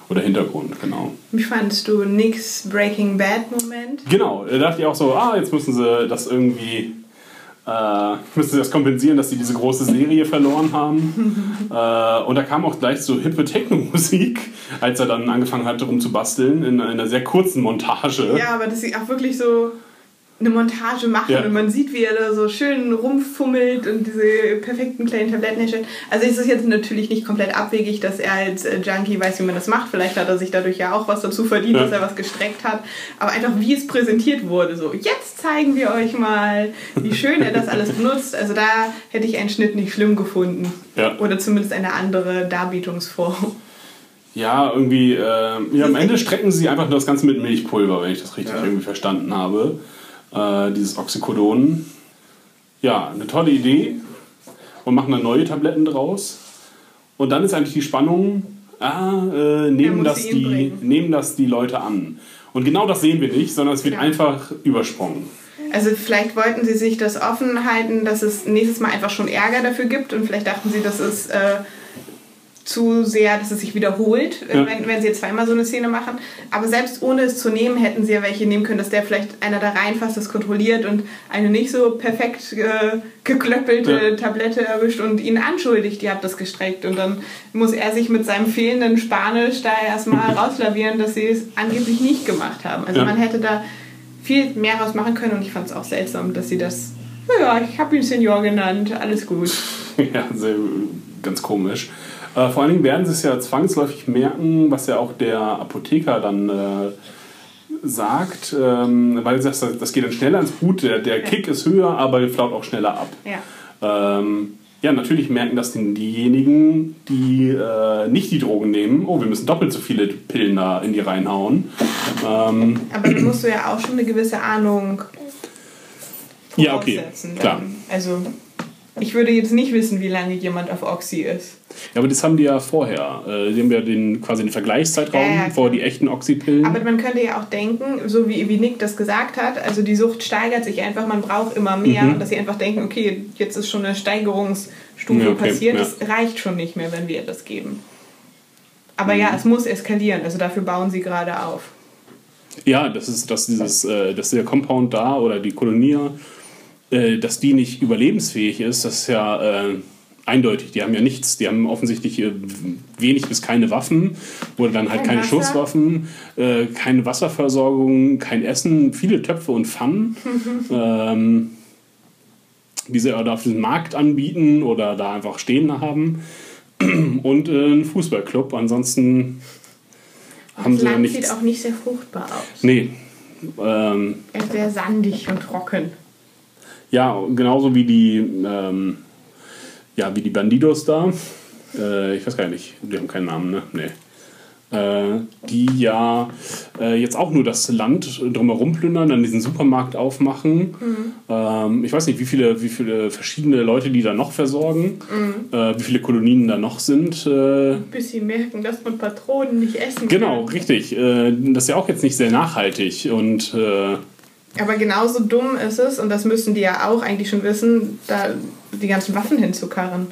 Oder Oder Hintergrund, genau. Wie fandest du Nicks Breaking Bad Moment? Genau, da dachte ich auch so, ah, jetzt müssen sie das irgendwie, äh, müssen sie das kompensieren, dass sie diese große Serie verloren haben. äh, und da kam auch gleich so hippe Techno-Musik, als er dann angefangen hatte rumzubasteln, in einer sehr kurzen Montage. Ja, aber dass sie auch wirklich so eine Montage machen Ja. und man sieht, wie er da so schön rumfummelt und diese perfekten kleinen Tabletten herstellt. Also ist es jetzt natürlich nicht komplett abwegig, dass er als äh, Junkie weiß, wie man das macht. Vielleicht hat er sich dadurch ja auch was dazu verdient, Ja. dass er was gestreckt hat. Aber einfach, wie es präsentiert wurde, so jetzt zeigen wir euch mal, wie schön er das alles benutzt. Also da hätte ich einen Schnitt nicht schlimm gefunden. Ja. Oder zumindest eine andere Darbietungsform. Ja, irgendwie, äh, ja, am Ende strecken sie einfach nur das Ganze mit Milchpulver, wenn ich das richtig irgendwie verstanden habe. Äh, dieses Oxycodon. Ja, eine tolle Idee. Und machen dann neue Tabletten draus. Und dann ist eigentlich die Spannung, ah, äh, nehmen, das die, bringen. nehmen das die Leute an. Und genau das sehen wir nicht, sondern es wird Ja. einfach übersprungen. Also vielleicht wollten sie sich das offen halten, dass es nächstes Mal einfach schon Ärger dafür gibt und vielleicht dachten sie, das ist äh, zu sehr, dass es sich wiederholt, Ja. wenn, wenn sie jetzt zweimal so eine Szene machen. Aber selbst ohne es zu nehmen, hätten sie ja welche nehmen können, dass der vielleicht einer da reinfasst, das kontrolliert und eine nicht so perfekt äh, geklöppelte Ja. Tablette erwischt und ihn anschuldigt, ihr habt das gestreckt. Und dann muss er sich mit seinem fehlenden Spanisch da erstmal rauslavieren, dass sie es angeblich nicht gemacht haben. Also Ja. man hätte da viel mehr raus machen können und ich fand es auch seltsam, dass sie das, ja, ich habe ihn Senior genannt, alles gut. ja, sehr, ganz komisch. Äh, vor allen Dingen werden sie es ja zwangsläufig merken, was ja auch der Apotheker dann äh, sagt, ähm, weil das, das geht dann schneller ins Blut, der, der Kick ist höher, aber flaut auch schneller ab. Ja. Ähm, ja, natürlich merken das denn diejenigen, die äh, nicht die Drogen nehmen. Oh, wir müssen doppelt so viele Pillen da in die reinhauen. Ähm, Aber dann musst du ja auch schon eine gewisse Ahnung ja, okay, klar. Also ich würde jetzt nicht wissen, wie lange jemand auf Oxy ist. Ja, aber das haben die ja vorher. Äh, die haben ja den, quasi den Vergleichszeitraum Ja, ja, vor die echten Oxypillen. Aber man könnte ja auch denken, so wie, wie Nick das gesagt hat, also die Sucht steigert sich einfach, man braucht immer mehr Mhm. und dass sie einfach denken, okay, jetzt ist schon eine Steigerungsstufe Ja, okay, passiert, das reicht schon nicht mehr, wenn wir das geben. Aber Mhm. ja, es muss eskalieren, also dafür bauen sie gerade auf. Ja, das ist, dass dieses, äh, dass der Compound da oder die Kolonie, äh, dass die nicht überlebensfähig ist, das ist ja äh, eindeutig. Die haben ja nichts. Die haben offensichtlich äh, wenig bis keine Waffen oder dann halt Kein keine Wasser. Schusswaffen, äh, keine Wasserversorgung, kein Essen, viele Töpfe und Pfannen. ähm, die sie auf diesem Markt anbieten oder da einfach stehen haben. Und äh, ein Fußballclub. Ansonsten haben das sie ja Land nichts. sieht auch nicht sehr fruchtbar aus. Nee. Ähm, Er ist sehr sandig und trocken. Ja, genauso wie die, ähm, ja, wie die Bandidos da. Äh, ich weiß gar nicht, die haben keinen Namen, ne? Nee. Äh, die ja äh, jetzt auch nur das Land drumherum plündern, dann diesen Supermarkt aufmachen. Ähm, ich weiß nicht, wie viele, wie viele verschiedene Leute die da noch versorgen, äh, wie viele Kolonien da noch sind. Äh, Bis sie merken, dass man Patronen nicht essen genau, kann. richtig. Äh, das ist ja auch jetzt nicht sehr nachhaltig und äh, Aber genauso dumm ist es, und das müssen die ja auch eigentlich schon wissen, da die ganzen Waffen hinzukarren.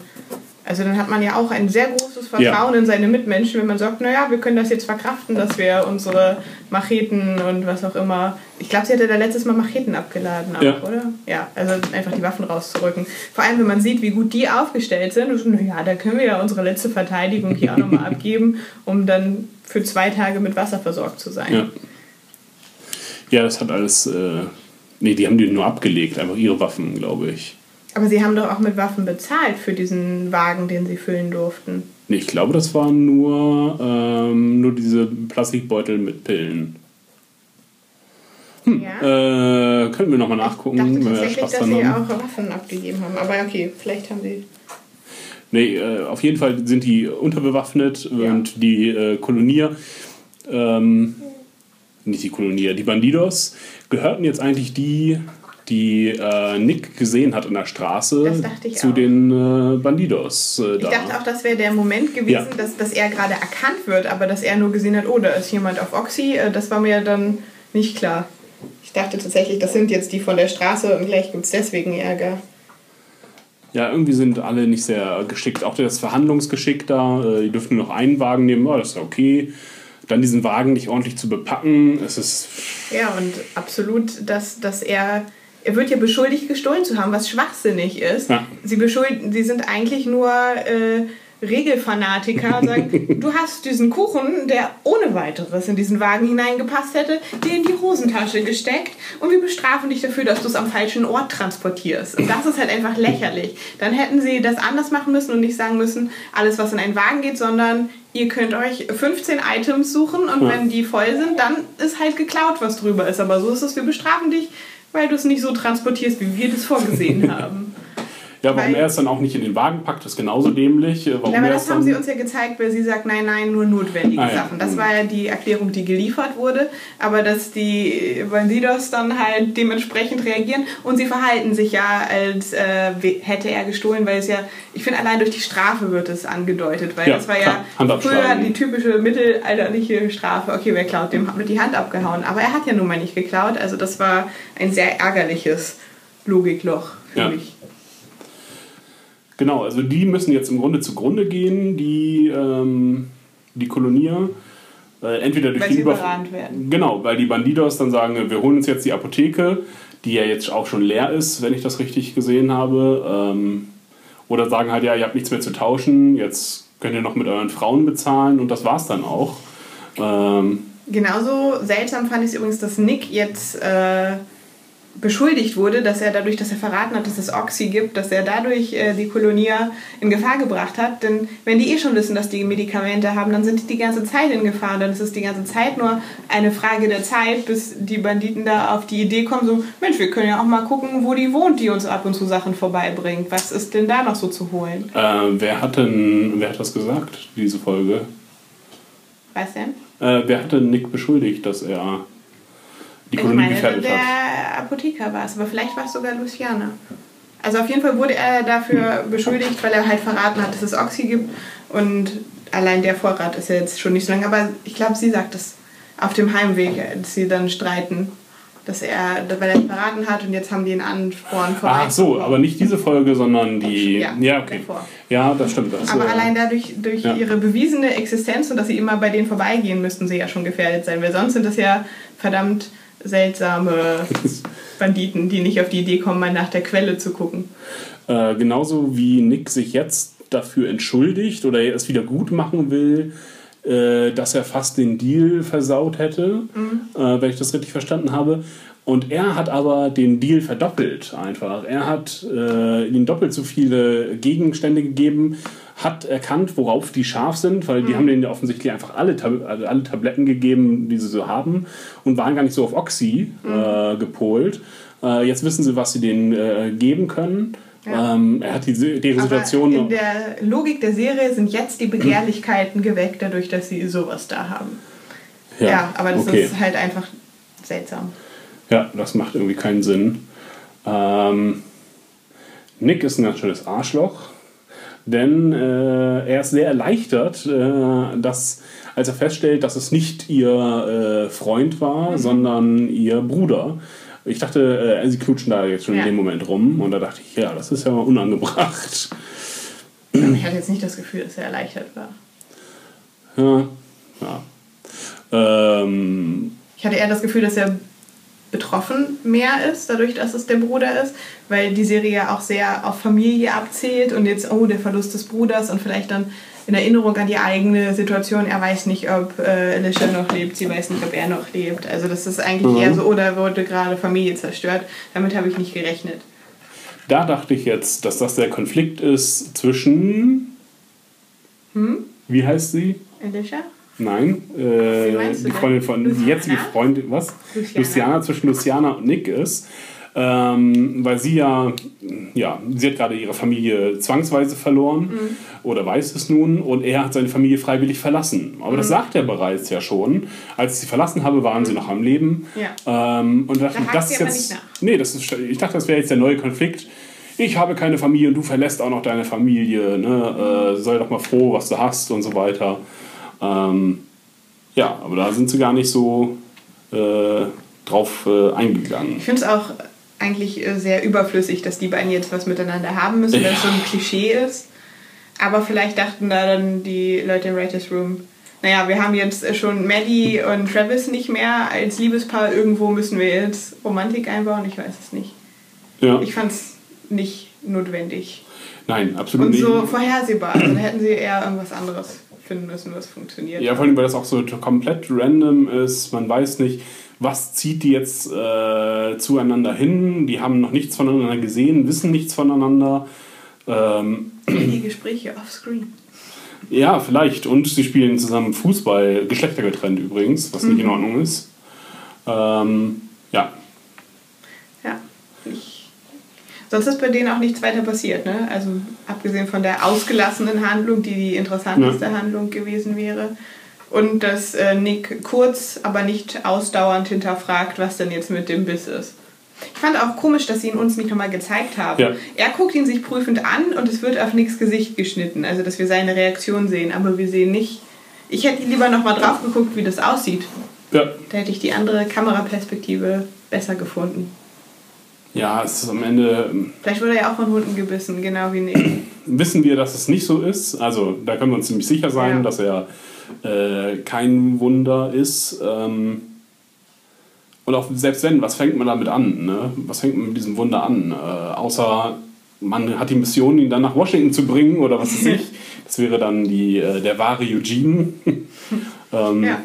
Also dann hat man ja auch ein sehr großes Vertrauen in seine Mitmenschen, wenn man sagt, naja, wir können das jetzt verkraften, dass wir unsere Macheten und was auch immer. Ich glaube, sie hatte da letztes Mal Macheten abgeladen, auch, Ja. oder? Ja, also einfach die Waffen rauszurücken. Vor allem, wenn man sieht, wie gut die aufgestellt sind. Und naja, da können wir ja unsere letzte Verteidigung hier auch nochmal abgeben, um dann für zwei Tage mit Wasser versorgt zu sein. Ja. Ja, das hat alles. Äh, nee, die haben die nur abgelegt, einfach ihre Waffen, glaube ich. Aber sie haben doch auch mit Waffen bezahlt für diesen Wagen, den sie füllen durften. Nee, ich glaube, das waren nur, ähm, nur diese Plastikbeutel mit Pillen. Ja. Äh, können wir nochmal nachgucken, ich dachte tatsächlich, dass sie haben. auch Waffen abgegeben haben. Aber okay, vielleicht haben sie. Nee, äh, auf jeden Fall sind die unterbewaffnet Ja. und die äh, Kolonier, ähm, nicht die Kolonier, die Bandidos, gehörten jetzt eigentlich die, die äh, Nick gesehen hat in der Straße zu auch. den äh, Bandidos. Äh, Ich da. dachte auch, das wäre der Moment gewesen, Ja. dass, dass er gerade erkannt wird, aber dass er nur gesehen hat, oh, da ist jemand auf Oxy. äh, Das war mir dann nicht klar. Ich dachte tatsächlich, das sind jetzt die von der Straße und gleich gibt es deswegen Ärger. Ja, irgendwie sind alle nicht sehr geschickt. Auch das Verhandlungsgeschick da, äh, die dürfen nur noch einen Wagen nehmen, oh, das ist ja okay. Dann diesen Wagen nicht ordentlich zu bepacken. Es ist. Ja, und absolut, dass, dass er. Er wird ja beschuldigt, gestohlen zu haben, was schwachsinnig ist. Ja. Sie beschuldigen, sie sind eigentlich nur äh, Regelfanatiker und sagen, du hast diesen Kuchen, der ohne weiteres in diesen Wagen hineingepasst hätte, dir in die Hosentasche gesteckt und wir bestrafen dich dafür, dass du es am falschen Ort transportierst. Und das ist halt einfach lächerlich. Dann hätten sie das anders machen müssen und nicht sagen müssen, alles was in einen Wagen geht, sondern ihr könnt euch 15 Items suchen und Ja. wenn die voll sind, dann ist halt geklaut, was drüber ist. Aber so ist es, wir bestrafen dich, weil du es nicht so transportierst, wie wir das vorgesehen haben. Ja, warum er es dann auch nicht in den Wagen packt, ist genauso dämlich. Äh, Warum Ja, aber er das haben sie uns ja gezeigt, weil sie sagt, nein, nein, nur notwendige Ah, ja. Sachen. Das war ja die Erklärung, die geliefert wurde. Aber dass die Bandidos dann halt dementsprechend reagieren und sie verhalten sich ja, als äh, hätte er gestohlen, weil es ja, ich finde, allein durch die Strafe wird es angedeutet, weil Ja, das war ja früher die typische mittelalterliche Strafe. Okay, wer klaut, dem wird die Hand abgehauen. Aber er hat ja nun mal nicht geklaut. Also das war ein sehr ärgerliches Logikloch für Ja. mich. Genau, also die müssen jetzt im Grunde zugrunde gehen, die, ähm, die Kolonier. Äh, entweder durch Weil die sie Überf- überrannt werden. Genau, weil die Bandidos dann sagen, wir holen uns jetzt die Apotheke, die ja jetzt auch schon leer ist, wenn ich das richtig gesehen habe. Ähm, oder sagen halt, ja, ihr habt nichts mehr zu tauschen, jetzt könnt ihr noch mit euren Frauen bezahlen und das war's dann auch. Ähm, Genauso seltsam fand ich es übrigens, dass Nick jetzt äh, beschuldigt wurde, dass er dadurch, dass er verraten hat, dass es Oxy gibt, dass er dadurch äh, die Kolonia in Gefahr gebracht hat. Denn wenn die eh schon wissen, dass die Medikamente haben, dann sind die die ganze Zeit in Gefahr. Dann ist es die ganze Zeit nur eine Frage der Zeit, bis die Banditen da auf die Idee kommen, so, Mensch, wir können ja auch mal gucken, wo die wohnt, die uns ab und zu Sachen vorbeibringt. Was ist denn da noch so zu holen? äh, wer, hat denn, wer hat das gesagt, diese Folge? Weißt du? Äh, wer hat denn Nick beschuldigt, dass er die Ich Kolonie meine, gefährdet hat? der Apotheker war es, aber vielleicht war es sogar Luciana. Also auf jeden Fall wurde er dafür beschuldigt, weil er halt verraten hat, dass es Oxy gibt. Und allein der Vorrat ist ja jetzt schon nicht so lange. Aber ich glaube, sie sagt es auf dem Heimweg, als sie dann streiten. Dass er, weil er es verraten hat und jetzt haben die einen Ansporn vorbei. Ach so, aber nicht diese Folge, sondern die. Ja, Ja, okay. davor. Ja, das stimmt. Das, Aber äh, allein dadurch, durch Ja. ihre bewiesene Existenz und dass sie immer bei denen vorbeigehen, müssten sie ja schon gefährdet sein. Weil sonst sind das ja verdammt seltsame Banditen, die nicht auf die Idee kommen, mal nach der Quelle zu gucken. Äh, genauso wie Nick sich jetzt dafür entschuldigt oder er es wieder gut machen will, äh, dass er fast den Deal versaut hätte, äh, wenn ich das richtig verstanden habe. Und er hat aber den Deal verdoppelt einfach. Er hat äh, ihnen doppelt so viele Gegenstände gegeben, hat erkannt, worauf die scharf sind, weil die haben denen ja offensichtlich einfach alle, Tab also alle Tabletten gegeben, die sie so haben und waren gar nicht so auf Oxy äh, gepolt. Äh, jetzt wissen sie, was sie denen äh, geben können. Ja. Ähm, er hat die, Aber Situation. in der Logik der Serie sind jetzt die Begehrlichkeiten geweckt, dadurch, dass sie sowas da haben. Ja, aber das okay. ist halt einfach seltsam. Ja, das macht irgendwie keinen Sinn. Ähm, Nick ist ein ganz schönes Arschloch, denn äh, er ist sehr erleichtert, äh, dass, als er feststellt, dass es nicht ihr äh, Freund war, Mhm. sondern ihr Bruder. Ich dachte, äh, sie knutschen da jetzt schon Ja. in dem Moment rum und da dachte ich, ja, das ist ja mal unangebracht. Ich hatte jetzt nicht das Gefühl, dass er erleichtert war. Ja, ja. Ähm, Ich hatte eher das Gefühl, dass er betroffen mehr ist, dadurch, dass es der Bruder ist, weil die Serie ja auch sehr auf Familie abzählt und jetzt, oh, der Verlust des Bruders und vielleicht dann in Erinnerung an die eigene Situation, er weiß nicht, ob äh, Alicia noch lebt, sie weiß nicht, ob er noch lebt. Also das ist eigentlich eher so, oder wurde gerade Familie zerstört. Damit habe ich nicht gerechnet. Da dachte ich jetzt, dass das der Konflikt ist zwischen. Wie heißt sie? Alicia? Nein, äh, die? Freundin von, die Luciana? jetzige Freundin, was? Luciana. Luciana, zwischen Luciana und Nick ist. Ähm, weil sie ja, ja, sie hat gerade ihre Familie zwangsweise verloren Mhm. oder weiß es nun und er hat seine Familie freiwillig verlassen. Aber Mhm. das sagt er bereits ja schon. Als ich sie verlassen habe, waren sie noch am Leben. Ja. Ähm, und dachte, Da das ist jetzt. Nee, das ist, ich dachte, das wäre jetzt der neue Konflikt. Ich habe keine Familie und du verlässt auch noch deine Familie. Ne? Äh, sei doch mal froh, was du hast und so weiter. Ähm, ja, aber da sind sie gar nicht so äh, drauf äh, eingegangen. Ich finde es auch eigentlich äh, sehr überflüssig, dass die beiden jetzt was miteinander haben müssen, weil es so ein Klischee ist. Aber vielleicht dachten da dann die Leute im Writers Room, naja, wir haben jetzt schon Maddie und Travis nicht mehr als Liebespaar. Irgendwo müssen wir jetzt Romantik einbauen. Ich weiß es nicht. Ja. Ich fand es nicht notwendig. Nein, absolut Und nicht. so vorhersehbar. Also da hätten sie eher irgendwas anderes finden müssen, was funktioniert. Ja, vor allem, weil das auch so komplett random ist. Man weiß nicht, was zieht die jetzt äh, zueinander hin. Die haben noch nichts voneinander gesehen, wissen nichts voneinander. Ähm, Die Gespräche offscreen. ja, vielleicht. Und sie spielen zusammen Fußball, geschlechtergetrennt übrigens, was nicht in Ordnung ist. Ähm, Ja. Ich, sonst ist bei denen auch nichts weiter passiert, ne? Also abgesehen von der ausgelassenen Handlung, die die interessanteste Handlung gewesen wäre. Und dass äh, Nick kurz, aber nicht ausdauernd hinterfragt, was denn jetzt mit dem Biss ist. Ich fand auch komisch, dass sie ihn uns nicht nochmal gezeigt haben. Ja. Er guckt ihn sich prüfend an und es wird auf Nicks Gesicht geschnitten, also dass wir seine Reaktion sehen, aber wir sehen nicht. Ich hätte lieber nochmal drauf geguckt, wie das aussieht. ja. Da hätte ich die andere Kameraperspektive besser gefunden. Ja, es ist am Ende. ähm, Vielleicht wurde er auch von Hunden gebissen, genau wie Nick. wissen wir, dass es nicht so ist. Also da können wir uns ziemlich sicher sein, Ja. dass er äh, kein Wunder ist. Ähm, und auch selbst wenn, was fängt man damit an? Ne? Was fängt man mit diesem Wunder an? Äh, außer man hat die Mission, ihn dann nach Washington zu bringen oder was weiß ich. Das wäre dann die, äh, der wahre Eugene. ähm, Ja.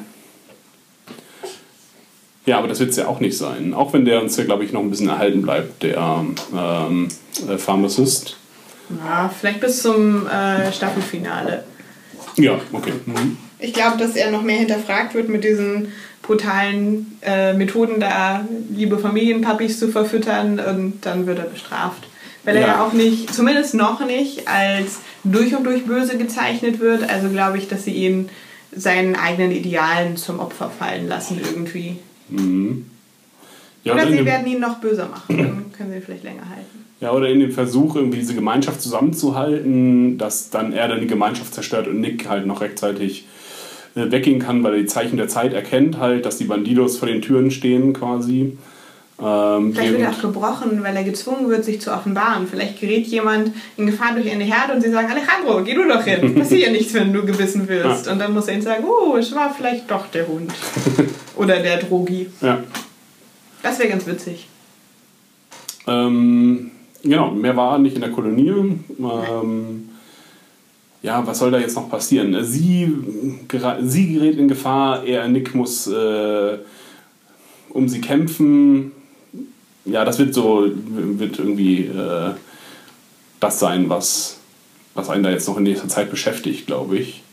Ja, aber das wird es ja auch nicht sein. Auch wenn der uns ja, glaube ich, noch ein bisschen erhalten bleibt, der ähm, äh, Pharmacist. ja, vielleicht bis zum äh, Staffelfinale. Ja, okay. Mhm. Ich glaube, dass er noch mehr hinterfragt wird mit diesen brutalen äh, Methoden, da liebe Familienpapis zu verfüttern und dann wird er bestraft. Weil er Ja. ja auch nicht, zumindest noch nicht, als durch und durch böse gezeichnet wird. Also glaube ich, dass sie ihn seinen eigenen Idealen zum Opfer fallen lassen irgendwie. Ja, Oder sie werden ihn noch böser machen, dann können sie ihn vielleicht länger halten. ja, oder in dem Versuch, irgendwie diese Gemeinschaft zusammenzuhalten, dass dann er dann die Gemeinschaft zerstört und Nick halt noch rechtzeitig äh, weggehen kann, weil er die Zeichen der Zeit erkennt, halt, dass die Bandidos vor den Türen stehen quasi. Ähm, Vielleicht wird er auch gebrochen, weil er gezwungen wird, sich zu offenbaren. Vielleicht gerät jemand in Gefahr durch eine Herde und sie sagen, Alejandro, geh du doch hin. Passiert ja nichts, wenn du gebissen wirst. Ja. Und dann muss er ihnen sagen, oh, es war vielleicht doch der Hund. Oder der Drogi. ja. Das wäre ganz witzig. Ähm, genau, mehr war nicht in der Kolonie. Ähm, ja, was soll da jetzt noch passieren? Sie, sie gerät in Gefahr, er, Nick, muss äh, um sie kämpfen. Ja, das wird so, wird irgendwie äh, das sein, was, was einen da jetzt noch in nächster Zeit beschäftigt, glaube ich.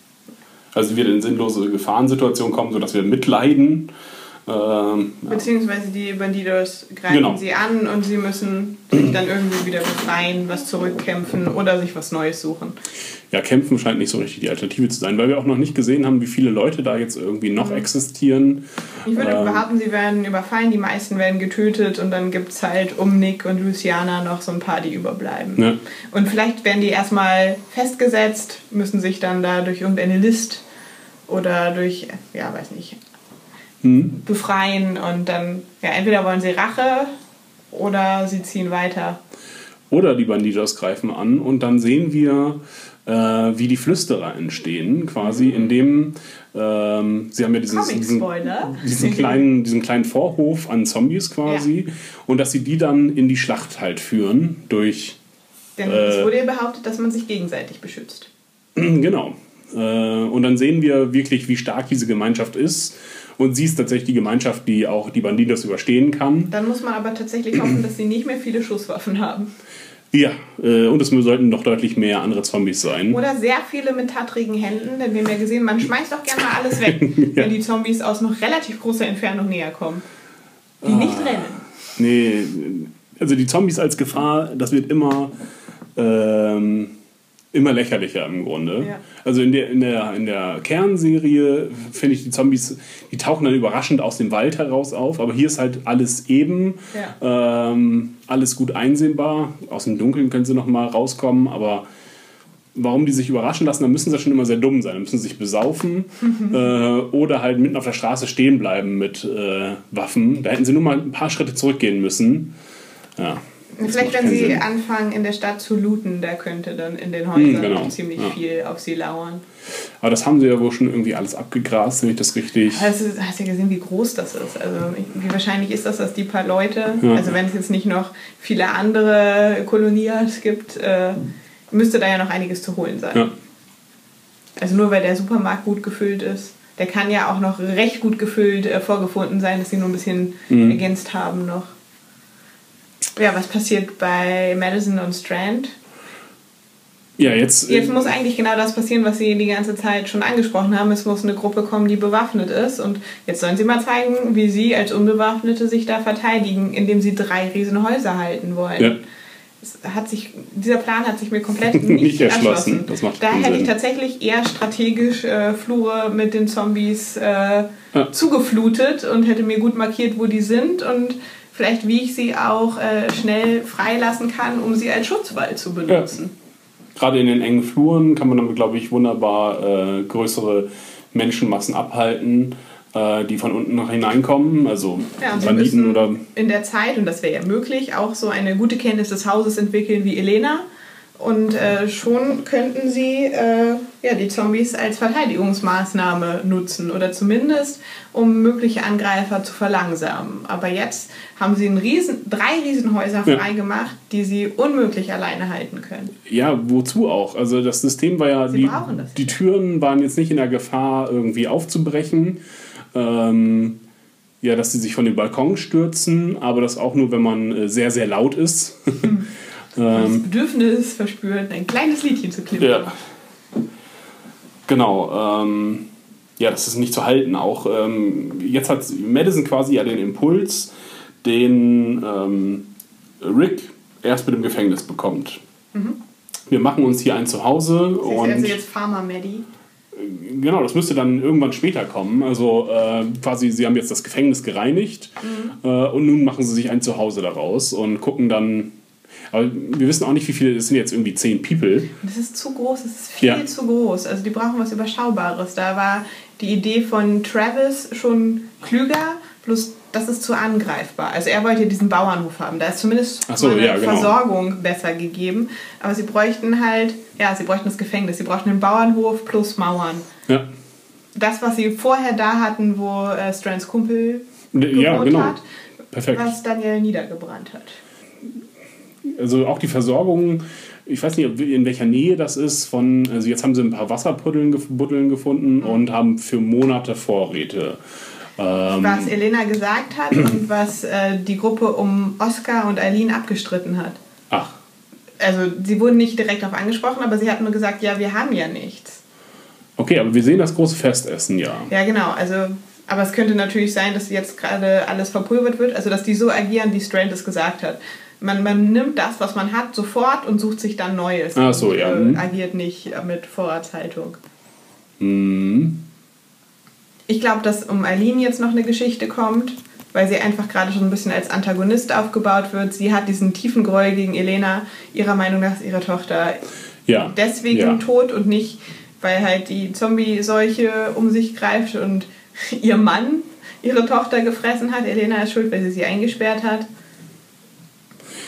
Also sie wird in sinnlose Gefahrensituationen kommen, sodass wir mitleiden. Ähm, ja. Beziehungsweise die Bandidos greifen Genau. sie an und sie müssen sich dann irgendwie wieder befreien, was zurückkämpfen oder sich was Neues suchen. ja, kämpfen scheint nicht so richtig die Alternative zu sein, weil wir auch noch nicht gesehen haben, wie viele Leute da jetzt irgendwie noch existieren. Ich würde Ähm. behaupten, sie werden überfallen, die meisten werden getötet und dann gibt es halt um Nick und Luciana noch so ein paar, die überbleiben. Ne? Und vielleicht werden die erstmal festgesetzt, müssen sich dann da durch irgendeine List oder durch, ja, weiß nicht, Hm? befreien und dann, ja, entweder wollen sie Rache oder sie ziehen weiter. Oder die Bandidos greifen an und dann sehen wir, äh, wie die Flüsterer entstehen, quasi, indem ähm, sie haben ja dieses, diesen, diesen, kleinen, diesen kleinen Vorhof an Zombies quasi und dass sie die dann in die Schlacht halt führen durch Denn Äh. es wurde ja behauptet, dass man sich gegenseitig beschützt. Genau. Äh, Und dann sehen wir wirklich, wie stark diese Gemeinschaft ist. Und sie ist tatsächlich die Gemeinschaft, die auch die Bandidos überstehen kann. Dann muss man aber tatsächlich hoffen, dass sie nicht mehr viele Schusswaffen haben. Ja, äh, und es sollten noch deutlich mehr andere Zombies sein. Oder sehr viele mit tattrigen Händen, denn wir haben ja gesehen, man schmeißt doch gerne mal alles weg, wenn die Zombies aus noch relativ großer Entfernung näher kommen. Die nicht Ah. rennen. Nee, also die Zombies als Gefahr, das wird immer, ähm, immer lächerlicher im Grunde. Ja. Also in der, in der, in der Kernserie finde ich die Zombies, die tauchen dann überraschend aus dem Wald heraus auf, aber hier ist halt alles eben, ähm, alles gut einsehbar. Aus dem Dunkeln können sie noch mal rauskommen, aber warum die sich überraschen lassen, dann müssen sie schon immer sehr dumm sein. Dann müssen sie sich besaufen äh, oder halt mitten auf der Straße stehen bleiben mit äh, Waffen. Da hätten sie nur mal ein paar Schritte zurückgehen müssen. Ja. Vielleicht, wenn sie Sinn. anfangen, in der Stadt zu looten, da könnte dann in den Häusern Hm, genau. ziemlich Ja. viel auf sie lauern. Aber das haben sie ja wohl schon irgendwie alles abgegrast, wenn ich das richtig. Hast du hast ja gesehen, wie groß das ist. Also wie wahrscheinlich ist das, dass die paar Leute, Ja. also wenn es jetzt nicht noch viele andere Koloniat gibt, äh, müsste da ja noch einiges zu holen sein. Ja. Also nur weil der Supermarkt gut gefüllt ist. Der kann ja auch noch recht gut gefüllt äh, vorgefunden sein, dass sie nur ein bisschen Mhm. ergänzt haben noch. Ja, was passiert bei Madison und Strand? Ja, jetzt. Jetzt muss eigentlich genau das passieren, was Sie die ganze Zeit schon angesprochen haben. Es muss eine Gruppe kommen, die bewaffnet ist. Und jetzt sollen Sie mal zeigen, wie Sie als Unbewaffnete sich da verteidigen, indem Sie drei Riesenhäuser halten wollen. Ja. Sich, dieser Plan hat sich mir komplett nicht, Nicht erschlossen. erschlossen. Das macht da hätte ich Sinn. tatsächlich eher strategisch äh, Flure mit den Zombies äh, Ja. zugeflutet und hätte mir gut markiert, wo die sind und vielleicht wie ich sie auch äh, schnell freilassen kann, um sie als Schutzwall zu benutzen. Gerade in den engen Fluren kann man damit, glaube ich, wunderbar äh, größere Menschenmassen abhalten, äh, die von unten nach hineinkommen. Also Ja, Banditen oder. in der Zeit, und das wäre ja möglich, auch so eine gute Kenntnis des Hauses entwickeln wie Elena. Und äh, schon könnten sie äh, ja, die Zombies als Verteidigungsmaßnahme nutzen oder zumindest um mögliche Angreifer zu verlangsamen. Aber jetzt haben sie ein Riesen, drei Riesenhäuser Ja. freigemacht, die sie unmöglich alleine halten können. Ja, wozu auch? Also das System war ja, Sie die, brauchen das. die Türen waren jetzt nicht in der Gefahr, irgendwie aufzubrechen. Ähm, ja, dass sie sich von den Balkon stürzen, aber das auch nur, wenn man äh, sehr, sehr laut ist. Das Bedürfnis verspürt, ein kleines Liedchen zu klimpern. Ja. Genau. Ähm, ja, das ist nicht zu halten. Auch ähm, jetzt hat Madison quasi ja den Impuls, den ähm, Rick erst mit dem Gefängnis bekommt. Wir machen uns hier ein Zuhause Sie ist und also jetzt Farmer Maddie. genau, das müsste dann irgendwann später kommen. Also äh, quasi, sie haben jetzt das Gefängnis gereinigt äh, und nun machen sie sich ein Zuhause daraus und gucken dann. Aber wir wissen auch nicht, wie viele, es sind jetzt irgendwie zehn People. Das ist zu groß, das ist viel Ja. zu groß. Also die brauchen was Überschaubares. Da war die Idee von Travis schon klüger, bloß das ist zu angreifbar. Also er wollte diesen Bauernhof haben. Da ist zumindest so, eine ja, genau. Versorgung besser gegeben. Aber sie bräuchten halt, ja, sie bräuchten das Gefängnis. Sie bräuchten einen Bauernhof plus Mauern. Ja, Das, was sie vorher da hatten, wo äh, Strands Kumpel ja genau. hat, Perfekt. was Daniel niedergebrannt hat. Also auch die Versorgung, ich weiß nicht, in welcher Nähe das ist, von, also jetzt haben sie ein paar Wasserbuddeln gef- Buddeln gefunden und haben für Monate Vorräte. Ähm, Was Elena gesagt hat und was äh, die Gruppe um Oscar und Eileen abgestritten hat. ach, Also sie wurden nicht direkt darauf angesprochen, aber sie hatten nur gesagt, ja, wir haben ja nichts. okay, aber wir sehen das große Festessen, ja. Ja, genau. Also, aber es könnte natürlich sein, dass jetzt gerade alles verpulvert wird, also dass die so agieren, wie Strand es gesagt hat. Man, man nimmt das, was man hat, sofort und sucht sich dann Neues. Ach so, und, ja. Äh, Mhm. agiert nicht mit Vorratshaltung. Mhm. Ich glaube, dass um Eileen jetzt noch eine Geschichte kommt, weil sie einfach gerade schon ein bisschen als Antagonist aufgebaut wird. Sie hat diesen tiefen Groll gegen Elena, ihrer Meinung nach ist ihre Tochter Ja. deswegen ja. tot und nicht, weil halt die Zombie-Seuche um sich greift und ihr Mann ihre Tochter gefressen hat. Elena ist schuld, weil sie sie eingesperrt hat.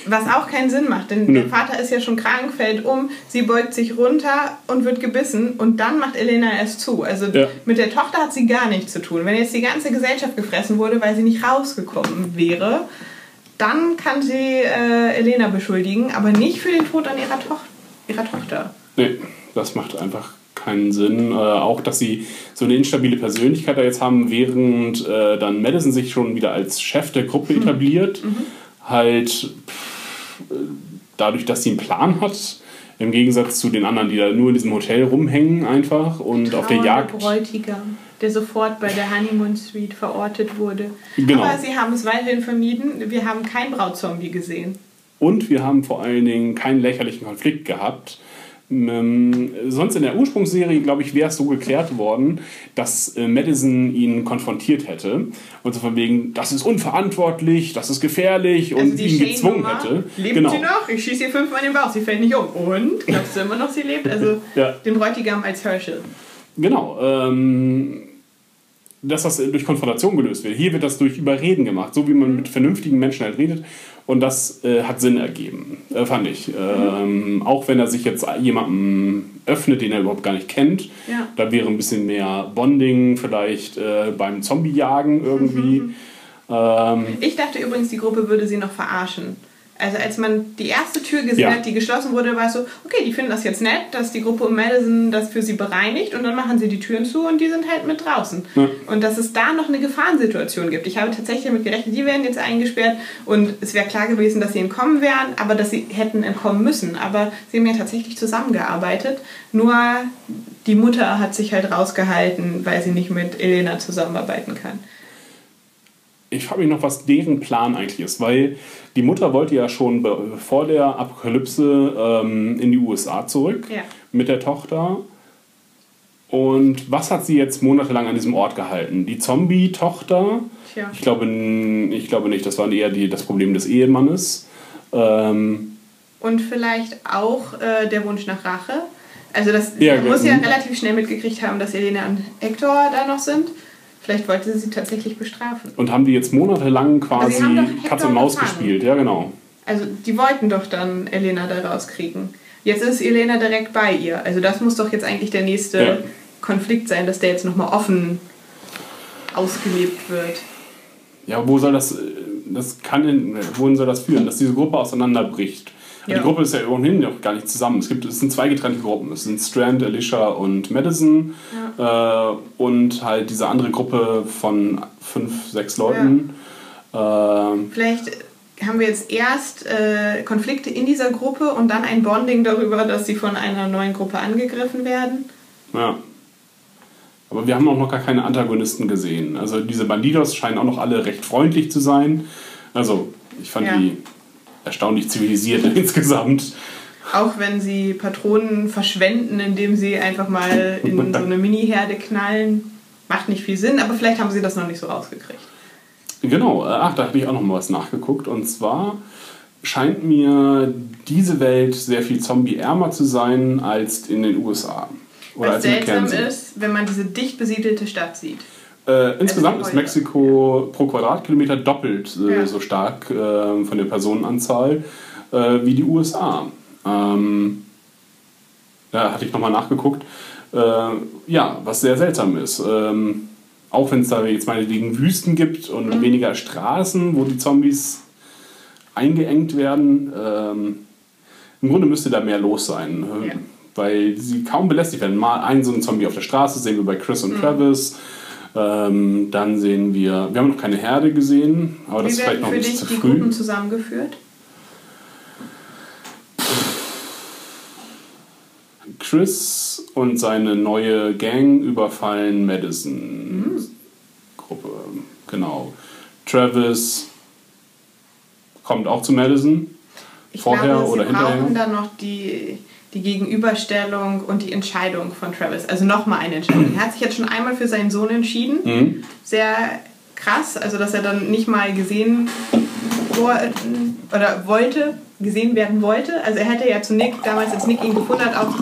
Was auch keinen Sinn macht, denn Nö. der Vater ist ja schon krank, fällt um, sie beugt sich runter und wird gebissen und dann macht Elena es zu. Also Ja. mit der Tochter hat sie gar nichts zu tun. Wenn jetzt die ganze Gesellschaft gefressen wurde, weil sie nicht rausgekommen wäre, dann kann sie äh, Elena beschuldigen, aber nicht für den Tod an ihrer, Toch ihrer Tochter. Nee, das macht einfach keinen Sinn. Äh, auch, dass sie so eine instabile Persönlichkeit da jetzt haben, während äh, dann Madison sich schon wieder als Chef der Gruppe Mhm. etabliert. Halt pff, dadurch, dass sie einen Plan hat. Im Gegensatz zu den anderen, die da nur in diesem Hotel rumhängen einfach und auf der Jagd. Bräutigam, der sofort bei der Honeymoon Suite verortet wurde. Genau. Aber sie haben es weiterhin vermieden. Wir haben kein Brautzombie gesehen. Und wir haben vor allen Dingen keinen lächerlichen Konflikt gehabt. Ähm, sonst in der Ursprungsserie, glaube ich, wäre es so geklärt worden, dass äh, Madison ihn konfrontiert hätte. Und so von wegen, das ist unverantwortlich, das ist gefährlich und Also die ihn gezwungen hätte. Lebt genau. sie noch? Ich schieße ihr fünfmal in den Bauch, sie fällt nicht um. Und? Glaubst du immer noch, sie lebt? Also Ja. den Bräutigam als Herschel. Genau. Ähm, dass das durch Konfrontation gelöst wird. Hier wird das durch Überreden gemacht, so wie man mit vernünftigen Menschen halt redet. Und das äh, hat Sinn ergeben, äh, fand ich. Ähm, auch wenn er sich jetzt jemandem öffnet, den er überhaupt gar nicht kennt. Ja. Da wäre ein bisschen mehr Bonding vielleicht äh, beim Zombie-Jagen irgendwie. Ähm, Ich dachte übrigens, die Gruppe würde sie noch verarschen. Also als man die erste Tür gesehen Ja. hat, die geschlossen wurde, war es so, okay, die finden das jetzt nett, dass die Gruppe um Madison das für sie bereinigt und dann machen sie die Türen zu und die sind halt mit draußen. Ja. Und dass es da noch eine Gefahrensituation gibt. Ich habe tatsächlich damit gerechnet, die werden jetzt eingesperrt und es wäre klar gewesen, dass sie entkommen wären, aber dass sie hätten entkommen müssen. Aber sie haben ja tatsächlich zusammengearbeitet. Nur die Mutter hat sich halt rausgehalten, weil sie nicht mit Elena zusammenarbeiten kann. Ich frage mich noch, was deren Plan eigentlich ist, weil die Mutter wollte ja schon vor der Apokalypse ähm, in die USA zurück Ja. mit der Tochter. Und was hat sie jetzt monatelang an diesem Ort gehalten? Die Zombie-Tochter? Tja. Ich glaube, ich glaube nicht, das war eher die, das Problem des Ehemannes. Ähm, Und vielleicht auch äh, der Wunsch nach Rache. Also das Ja, muss ja, ja mhm. relativ schnell mitgekriegt haben, dass Elena und Hector da noch sind. Vielleicht wollte sie sie tatsächlich bestrafen. und haben die jetzt monatelang quasi haben doch Hector Katz und Maus gefangen. gespielt? Ja, genau. Also die wollten doch dann Elena da rauskriegen. Jetzt ist Elena direkt bei ihr. Also das muss doch jetzt eigentlich der nächste Ja. Konflikt sein, dass der jetzt nochmal offen ausgelebt wird. Ja, wo soll das, äh, das kann, in- wohin soll das führen? Dass diese Gruppe auseinanderbricht. Ja. Die Gruppe ist ja ohnehin noch gar nicht zusammen. Es, gibt, es sind zwei getrennte Gruppen. Es sind Strand, Alicia und Madison. Äh, und halt diese andere Gruppe von fünf, sechs Leuten. Ähm, Vielleicht haben wir jetzt erst äh, Konflikte in dieser Gruppe und dann ein Bonding darüber, dass sie von einer neuen Gruppe angegriffen werden. ja. Aber wir haben auch noch gar keine Antagonisten gesehen. Also diese Bandidos scheinen auch noch alle recht freundlich zu sein. Also ich fand Ja. die erstaunlich zivilisiert insgesamt. Auch wenn sie Patronen verschwenden, indem sie einfach mal in so eine Mini-Herde knallen, macht nicht viel Sinn, aber vielleicht haben sie das noch nicht so rausgekriegt. Genau, äh, ach, da habe ich auch noch mal was nachgeguckt. Und zwar scheint mir diese Welt sehr viel zombie-ärmer zu sein als in den USA. Oder Was als seltsam ist, wenn man diese dicht besiedelte Stadt sieht. Äh, insgesamt ist. Mexiko pro Quadratkilometer doppelt äh, Ja. so stark äh, von der Personenanzahl äh, wie die USA. Ähm, da hatte ich nochmal nachgeguckt. Äh, ja, was sehr seltsam ist. Ähm, auch wenn es da jetzt meinetwegen Wüsten gibt und Mhm. weniger Straßen, wo die Zombies eingeengt werden. Ähm, Im Grunde müsste da mehr los sein. äh, Ja. Weil sie kaum belästigt werden. Mal ein so ein Zombie auf der Straße sehen wir bei Chris und Travis. Ähm, dann sehen wir, wir haben noch keine Herde gesehen, aber das Wie ist vielleicht werden noch ein bisschen zu die früh. Gruppen zusammengeführt? Chris und seine neue Gang überfallen Madison. Gruppe, genau. Travis kommt auch zu Madison. Ich Vorher glaube, sie oder hinterher? brauchen dann noch die, die Gegenüberstellung und die Entscheidung von Travis. Also nochmal eine Entscheidung. Er hat sich jetzt schon einmal für seinen Sohn entschieden. Mhm. Sehr krass, also dass er dann nicht mal gesehen oder wollte, gesehen werden wollte. Also er hätte ja zu Nick, damals als Nick ihn gefunden hat, auch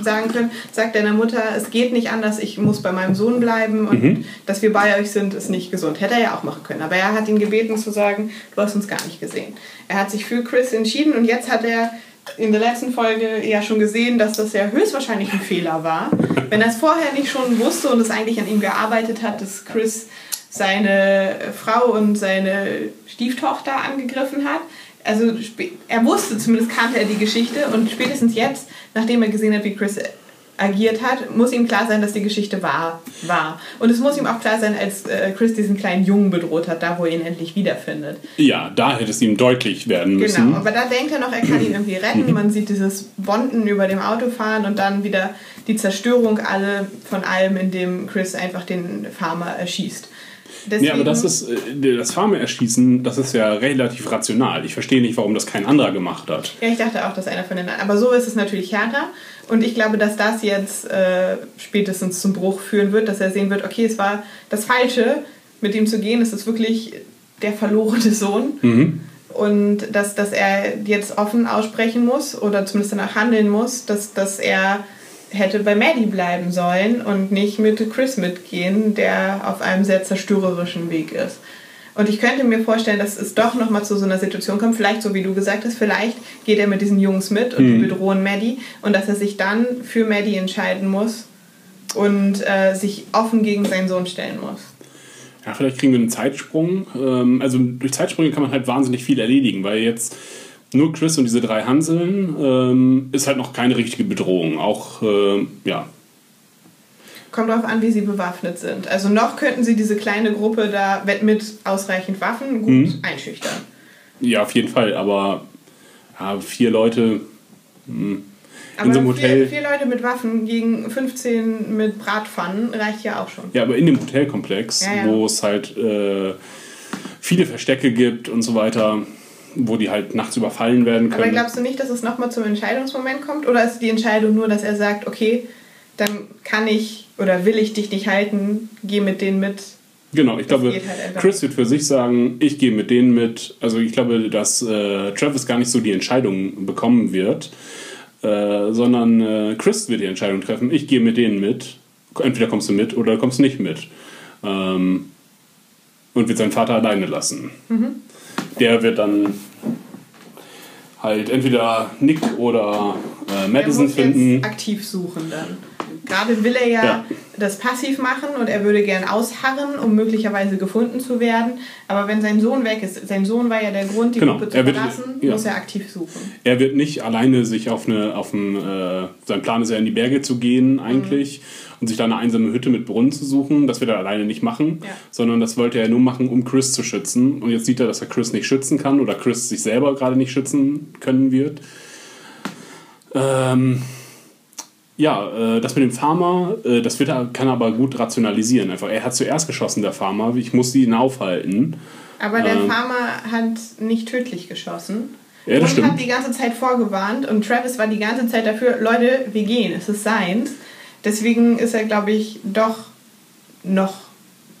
sagen können, sagt deiner Mutter, es geht nicht anders, ich muss bei meinem Sohn bleiben und Mhm. dass wir bei euch sind, ist nicht gesund. Hätte er ja auch machen können. Aber er hat ihn gebeten zu sagen, du hast uns gar nicht gesehen. Er hat sich für Chris entschieden und jetzt hat er in der letzten Folge ja schon gesehen, dass das ja höchstwahrscheinlich ein Fehler war. Wenn er es vorher nicht schon wusste und es eigentlich an ihm gearbeitet hat, dass Chris seine Frau und seine Stieftochter angegriffen hat. Also er wusste, zumindest kannte er die Geschichte und spätestens jetzt, nachdem er gesehen hat, wie Chris agiert hat, muss ihm klar sein, dass die Geschichte wahr war. Und es muss ihm auch klar sein, als äh, Chris diesen kleinen Jungen bedroht hat, da wo er ihn endlich wiederfindet. Ja, da hätte es ihm deutlich werden müssen. Genau, aber da denkt er noch, er kann ihn irgendwie retten. Man sieht dieses Bonden über dem Auto fahren und dann wieder die Zerstörung alle von allem, indem Chris einfach den Farmer erschießt. Deswegen, Ja, aber das ist, äh, das Farmer erschießen, das ist ja relativ rational. Ich verstehe nicht, warum das kein anderer gemacht hat. Ja, ich dachte auch, dass einer von den Aber so ist es natürlich härter. Und ich glaube, dass das jetzt äh, spätestens zum Bruch führen wird, dass er sehen wird, okay, es war das Falsche, mit ihm zu gehen. Es ist wirklich der verlorene Sohn. Und dass, dass er jetzt offen aussprechen muss oder zumindest danach handeln muss, dass, dass er hätte bei Maddie bleiben sollen und nicht mit Chris mitgehen, der auf einem sehr zerstörerischen Weg ist. Und ich könnte mir vorstellen, dass es doch nochmal zu so einer Situation kommt, vielleicht so wie du gesagt hast, vielleicht geht er mit diesen Jungs mit und die bedrohen Maddie und dass er sich dann für Maddie entscheiden muss und äh, sich offen gegen seinen Sohn stellen muss. Ja, vielleicht kriegen wir einen Zeitsprung. Ähm, also durch Zeitsprünge kann man halt wahnsinnig viel erledigen, weil jetzt nur Chris und diese drei Hanseln ähm, ist halt noch keine richtige Bedrohung. Auch, äh, ja, Kommt darauf an, wie sie bewaffnet sind. Also noch könnten sie diese kleine Gruppe da mit ausreichend Waffen gut Mhm. einschüchtern. ja, auf jeden Fall, aber ja, vier Leute. Aber In so einem vier, Hotel. vier Leute mit Waffen gegen 15 mit Bratpfannen reicht ja auch schon. Ja, aber in dem Hotelkomplex, Ja, ja. wo es halt äh, viele Verstecke gibt und so weiter, wo die halt nachts überfallen werden Aber können. glaubst du nicht, dass es nochmal zum Entscheidungsmoment kommt? Oder ist die Entscheidung nur, dass er sagt, okay, dann kann ich oder will ich dich nicht halten, geh mit denen mit. Genau, ich glaube, geht halt. Chris wird für sich sagen, ich gehe mit denen mit. Also ich glaube, dass äh, Travis gar nicht so die Entscheidung bekommen wird, äh, sondern äh, Chris wird die Entscheidung treffen, ich gehe mit denen mit. Entweder kommst du mit oder kommst nicht mit. Ähm, und wird seinen Vater alleine lassen. Mhm. Der wird dann halt entweder Nick oder äh, Madison finden. aktiv suchen dann. Gerade will er ja, Ja. das passiv machen und er würde gern ausharren, um möglicherweise gefunden zu werden. Aber wenn sein Sohn weg ist, sein Sohn war ja der Grund, die Genau, Gruppe zu er wird- verlassen, ja. muss er aktiv suchen. Er wird nicht alleine sich auf eine, auf ein, äh, sein Plan ist ja in die Berge zu gehen eigentlich und sich da eine einsame Hütte mit Brunnen zu suchen. Das wird er alleine nicht machen, Ja. sondern das wollte er nur machen, um Chris zu schützen. Und jetzt sieht er, dass er Chris nicht schützen kann oder Chris sich selber gerade nicht schützen können wird. Ähm, ja, äh, das mit dem Farmer, äh, das wird kann er aber gut rationalisieren. Einfach, er hat zuerst geschossen, der Farmer. Ich muss ihn aufhalten. Aber der Ähm. Farmer hat nicht tödlich geschossen. Ja, das und stimmt. hat die ganze Zeit vorgewarnt und Travis war die ganze Zeit dafür, Leute, wir gehen, es ist seins. Deswegen ist er, glaube ich, doch noch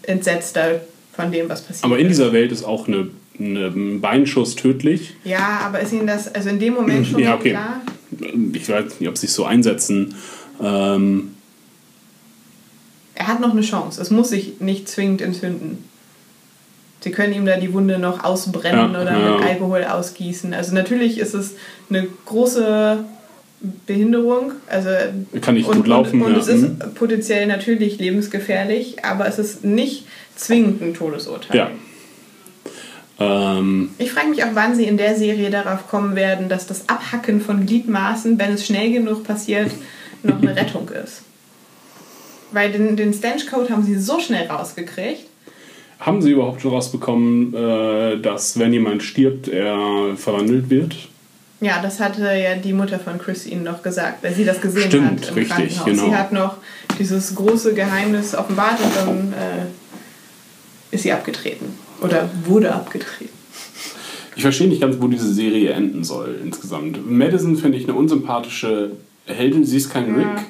entsetzter von dem, was passiert. Aber in dieser Welt ist auch eine, eine Beinschuss tödlich. Ja, aber ist Ihnen das also in dem Moment schon Ja, okay. klar? Ich weiß nicht, ob sie es so einsetzen. Ähm, Er hat noch eine Chance. Es muss sich nicht zwingend entzünden. Sie können ihm da die Wunde noch ausbrennen Ja, oder ja. mit Alkohol ausgießen. Also natürlich ist es eine große Behinderung. Also kann nicht und, gut laufen, Und, und ja. es ist Mhm. potenziell natürlich lebensgefährlich, aber es ist nicht zwingend ein Todesurteil. ja. Ähm, Ich frage mich auch, wann sie in der Serie darauf kommen werden, dass das Abhacken von Gliedmaßen, wenn es schnell genug passiert, noch eine Rettung ist. Weil den, den Stench-Code haben sie so schnell rausgekriegt. haben sie überhaupt schon rausbekommen, äh, dass wenn jemand stirbt, er verwandelt wird? Ja, das hatte ja die Mutter von Chris ihnen noch gesagt, weil sie das gesehen Stimmt, hat im richtig, Krankenhaus. genau. Sie hat noch dieses große Geheimnis offenbart und dann äh, ist sie abgetreten. Oder wurde abgetreten. Ich verstehe nicht ganz, wo diese Serie enden soll insgesamt. Madison finde ich eine unsympathische Heldin. Sie ist kein Ja. Rick.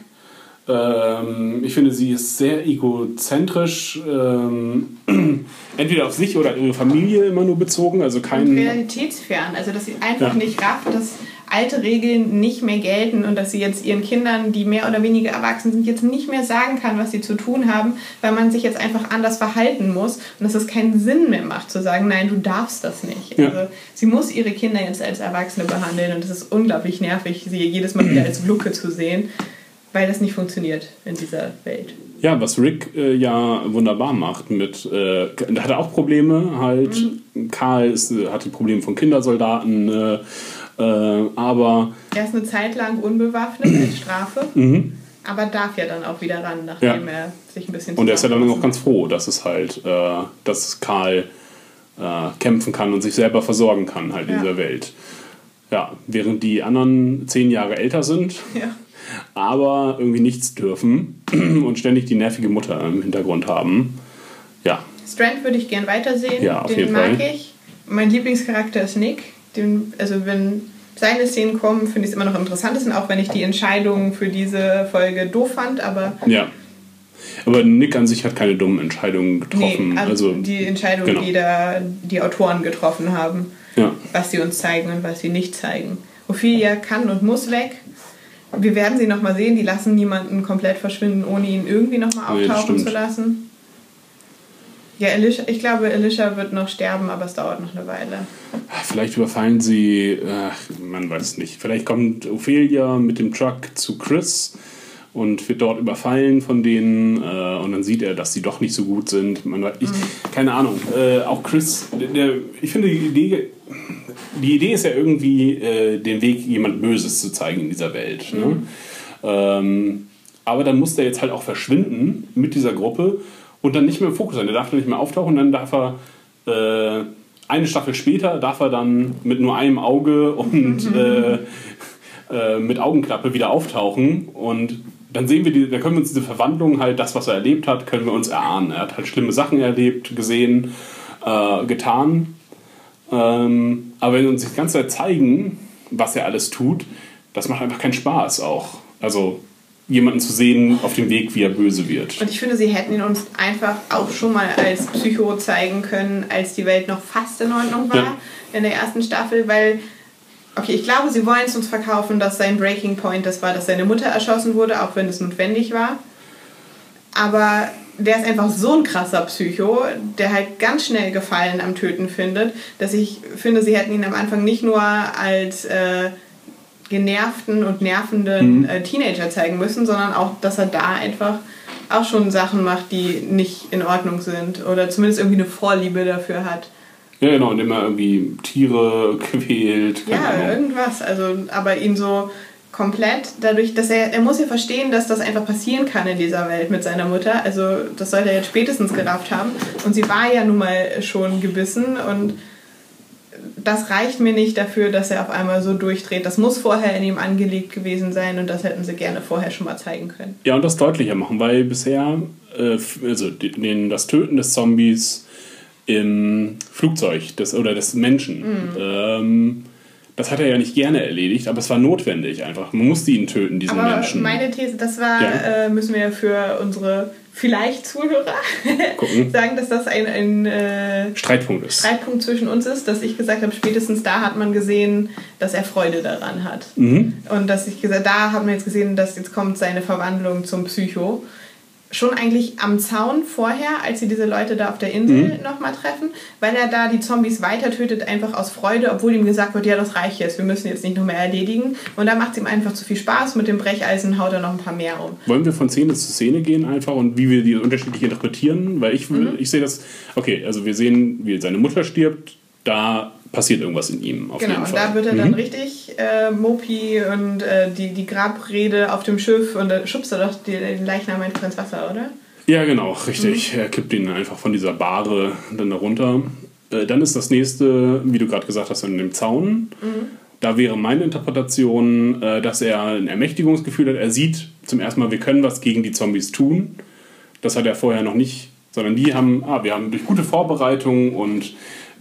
Ähm, ich finde, sie ist sehr egozentrisch. Ähm, entweder auf sich oder ihre Familie immer nur bezogen. Also Und kein. realitätsfern. Also, dass sie einfach Ja. nicht rafft, dass alte Regeln nicht mehr gelten und dass sie jetzt ihren Kindern, die mehr oder weniger erwachsen sind, jetzt nicht mehr sagen kann, was sie zu tun haben, weil man sich jetzt einfach anders verhalten muss und dass es keinen Sinn mehr macht, zu sagen, nein, du darfst das nicht. Ja. Also, sie muss ihre Kinder jetzt als Erwachsene behandeln und es ist unglaublich nervig, sie jedes Mal wieder als Glucke zu sehen, weil das nicht funktioniert in dieser Welt. Ja, was Rick äh, ja wunderbar macht mit, äh, da hat er auch Probleme halt. Karl ist, äh, hatte Probleme von Kindersoldaten, äh, äh, aber Er ist eine Zeit lang unbewaffnet als Strafe, aber darf ja dann auch wieder ran, nachdem Mhm. Ja. er sich ein bisschen und er ist ja dann auch ganz froh, dass es halt, äh, dass Karl äh, kämpfen kann und sich selber versorgen kann halt in Ja. dieser Welt. Ja, während die anderen zehn Jahre älter sind, Ja. Aber irgendwie nichts dürfen und ständig die nervige Mutter im Hintergrund haben. Ja, Strand würde ich gern weitersehen. Ja, auf den jeden mag Fall. ich. Mein Lieblingscharakter ist Nick. Den, also wenn seine Szenen kommen, finde ich es immer noch am interessantesten, auch wenn ich die Entscheidung für diese Folge doof fand, aber ja. Aber Nick an sich hat keine dummen Entscheidungen getroffen. nee, also, also die Entscheidung, genau. die da die Autoren getroffen haben, Ja. was sie uns zeigen und was sie nicht zeigen. Ophelia kann und muss weg. Wir werden sie nochmal sehen, die lassen niemanden komplett verschwinden, ohne ihn irgendwie nochmal Nee, auftauchen stimmt. zu lassen. Ja, Elisha, ich glaube, Elisha wird noch sterben, aber es dauert noch eine Weile. Vielleicht überfallen sie, ach, man weiß nicht. Vielleicht kommt Ophelia mit dem Truck zu Chris und wird dort überfallen von denen äh, und dann sieht er, dass sie doch nicht so gut sind. Man, ich, Keine Ahnung. Äh, auch Chris, der, ich finde die Idee, die Idee ist ja irgendwie, äh, den Weg jemand Böses zu zeigen in dieser Welt. Ne? Ähm, aber dann muss der jetzt halt auch verschwinden mit dieser Gruppe und dann nicht mehr im Fokus sein. Der darf dann nicht mehr auftauchen, dann darf er äh, eine Staffel später darf er dann mit nur einem Auge und äh, äh, mit Augenklappe wieder auftauchen und dann sehen wir die, dann können wir uns diese Verwandlung halt, das, was er erlebt hat, können wir uns erahnen. Er hat halt schlimme Sachen erlebt, gesehen, äh, getan. Ähm, aber wenn wir uns die ganze Zeit zeigen, was er alles tut, das macht einfach keinen Spaß auch. Also jemanden zu sehen auf dem Weg, wie er böse wird. Und ich finde, sie hätten ihn uns einfach auch schon mal als Psycho zeigen können, als die Welt noch fast in Ordnung war Ja. in der ersten Staffel, weil, okay, ich glaube, sie wollen es uns verkaufen, dass sein Breaking Point das war, dass seine Mutter erschossen wurde, auch wenn es notwendig war. Aber der ist einfach so ein krasser Psycho, der halt ganz schnell Gefallen am Töten findet, dass ich finde, sie hätten ihn am Anfang nicht nur als äh, genervten und nervenden äh, Teenager zeigen müssen, sondern auch, dass er da einfach auch schon Sachen macht, die nicht in Ordnung sind oder zumindest irgendwie eine Vorliebe dafür hat. Ja, genau, indem er irgendwie Tiere quält. Ja, Ahnung. irgendwas. Also, aber ihn so komplett dadurch, dass er, er muss ja verstehen, dass das einfach passieren kann in dieser Welt mit seiner Mutter. Also das sollte er jetzt spätestens gerafft haben. Und sie war ja nun mal schon gebissen und das reicht mir nicht dafür, dass er auf einmal so durchdreht. Das muss vorher in ihm angelegt gewesen sein und das hätten sie gerne vorher schon mal zeigen können. Ja, und das deutlicher machen, weil bisher, äh, also den, das Töten des Zombies im Flugzeug des, oder des Menschen, ähm, das hat er ja nicht gerne erledigt, aber es war notwendig einfach. Man musste ihn töten, diesen Aber Menschen. meine These, das war, Ja. äh, müssen wir für unsere vielleicht Zuhörer sagen, dass das ein, ein äh, Streitpunkt ist. Streitpunkt zwischen uns ist, dass ich gesagt habe, spätestens da hat man gesehen, dass er Freude daran hat. Mhm. Und dass ich gesagt, da hat man jetzt gesehen, dass jetzt kommt seine Verwandlung zum Psycho. Schon eigentlich am Zaun vorher, als sie diese Leute da auf der Insel Mhm. nochmal treffen, weil er da die Zombies weiter tötet, einfach aus Freude, obwohl ihm gesagt wird, ja, das reicht jetzt, wir müssen jetzt nicht noch mehr erledigen. Und da macht es ihm einfach zu viel Spaß. Mit dem Brecheisen haut er noch ein paar mehr um. Wollen wir von Szene zu Szene gehen einfach und wie wir die unterschiedlich interpretieren? Weil ich, Mhm. ich sehe das, okay, also wir sehen, wie seine Mutter stirbt, da passiert irgendwas in ihm auf Genau, jeden und Fall. da wird er dann richtig äh, Mopi und äh, die, die Grabrede auf dem Schiff und da schubst er doch den Leichnam einfach ins Wasser, oder? Ja, genau, richtig. Mhm. Er kippt ihn einfach von dieser Bahre dann da runter. Äh, dann ist das nächste, wie du gerade gesagt hast, an dem Zaun. Mhm. Da wäre meine Interpretation, äh, dass er ein Ermächtigungsgefühl hat. Er sieht zum ersten Mal, wir können was gegen die Zombies tun. Das hat er vorher noch nicht, sondern die haben, ah, wir haben durch gute Vorbereitung und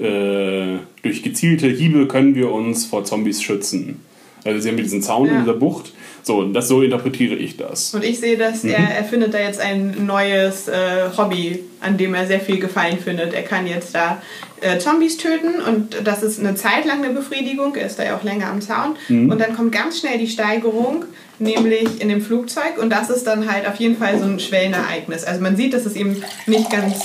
äh, durch gezielte Hiebe können wir uns vor Zombies schützen. Also sie haben diesen Zaun Ja. in dieser Bucht. So, das, so interpretiere ich das. Und ich sehe, dass er, er findet da jetzt ein neues äh, Hobby, an dem er sehr viel Gefallen findet. Er kann jetzt da äh, Zombies töten und das ist eine Zeit lang eine Befriedigung. Er ist da ja auch länger am Zaun. Und dann kommt ganz schnell die Steigerung, nämlich in dem Flugzeug. Und das ist dann halt auf jeden Fall so ein Schwellenereignis. Also man sieht, dass es ihm nicht ganz,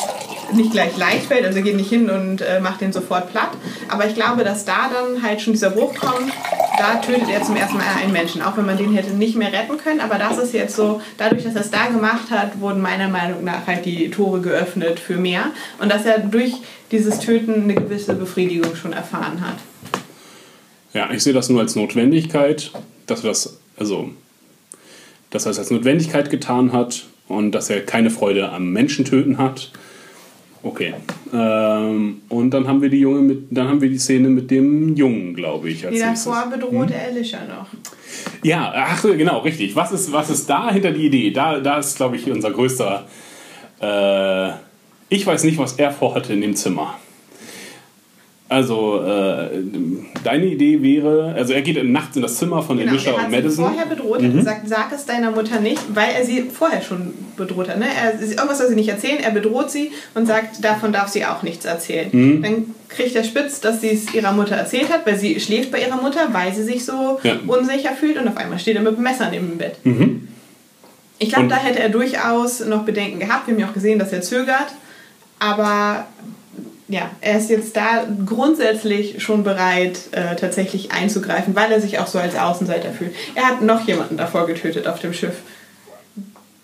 nicht gleich leicht fällt. Also er geht nicht hin und äh, macht den sofort platt. Aber ich glaube, dass da dann halt schon dieser Bruch kommt. Da tötet er zum ersten Mal einen Menschen, auch wenn man den hätte nicht mehr retten können. Aber das ist jetzt so, dadurch, dass er es da gemacht hat, wurden meiner Meinung nach halt die Tore geöffnet für mehr. Und dass er durch dieses Töten eine gewisse Befriedigung schon erfahren hat. Ja, ich sehe das nur als Notwendigkeit, dass er das, also, dass er es als Notwendigkeit getan hat und dass er keine Freude am Menschentöten hat. Okay. Ähm, und dann haben wir die Junge mit, dann haben wir die Szene mit dem Jungen, glaube ich, als Die nächstes. davor bedroht er Alicia noch. Ja, ach genau, richtig. Was ist, was ist da hinter die Idee? Da, da ist, glaube ich, unser größter. Äh, ich weiß nicht, was er vorhatte in dem Zimmer. Also, äh, deine Idee wäre, also er geht nachts in das Zimmer von Genau, Alicia er und hat sie Madison. vorher bedroht, er hat gesagt, sag es deiner Mutter nicht, weil er sie vorher schon bedroht hat. Ne? Er, irgendwas soll sie nicht erzählen, er bedroht sie und sagt, davon darf sie auch nichts erzählen. Mhm. Dann kriegt er spitz, dass sie es ihrer Mutter erzählt hat, weil sie schläft bei ihrer Mutter, weil sie sich so Ja. unsicher fühlt und auf einmal steht er mit dem Messer neben dem Bett. Ich glaube, Und- da hätte er durchaus noch Bedenken gehabt. Wir haben ja auch gesehen, dass er zögert. Aber ja, er ist jetzt da grundsätzlich schon bereit, äh, tatsächlich einzugreifen, weil er sich auch so als Außenseiter fühlt. Er hat noch jemanden davor getötet auf dem Schiff.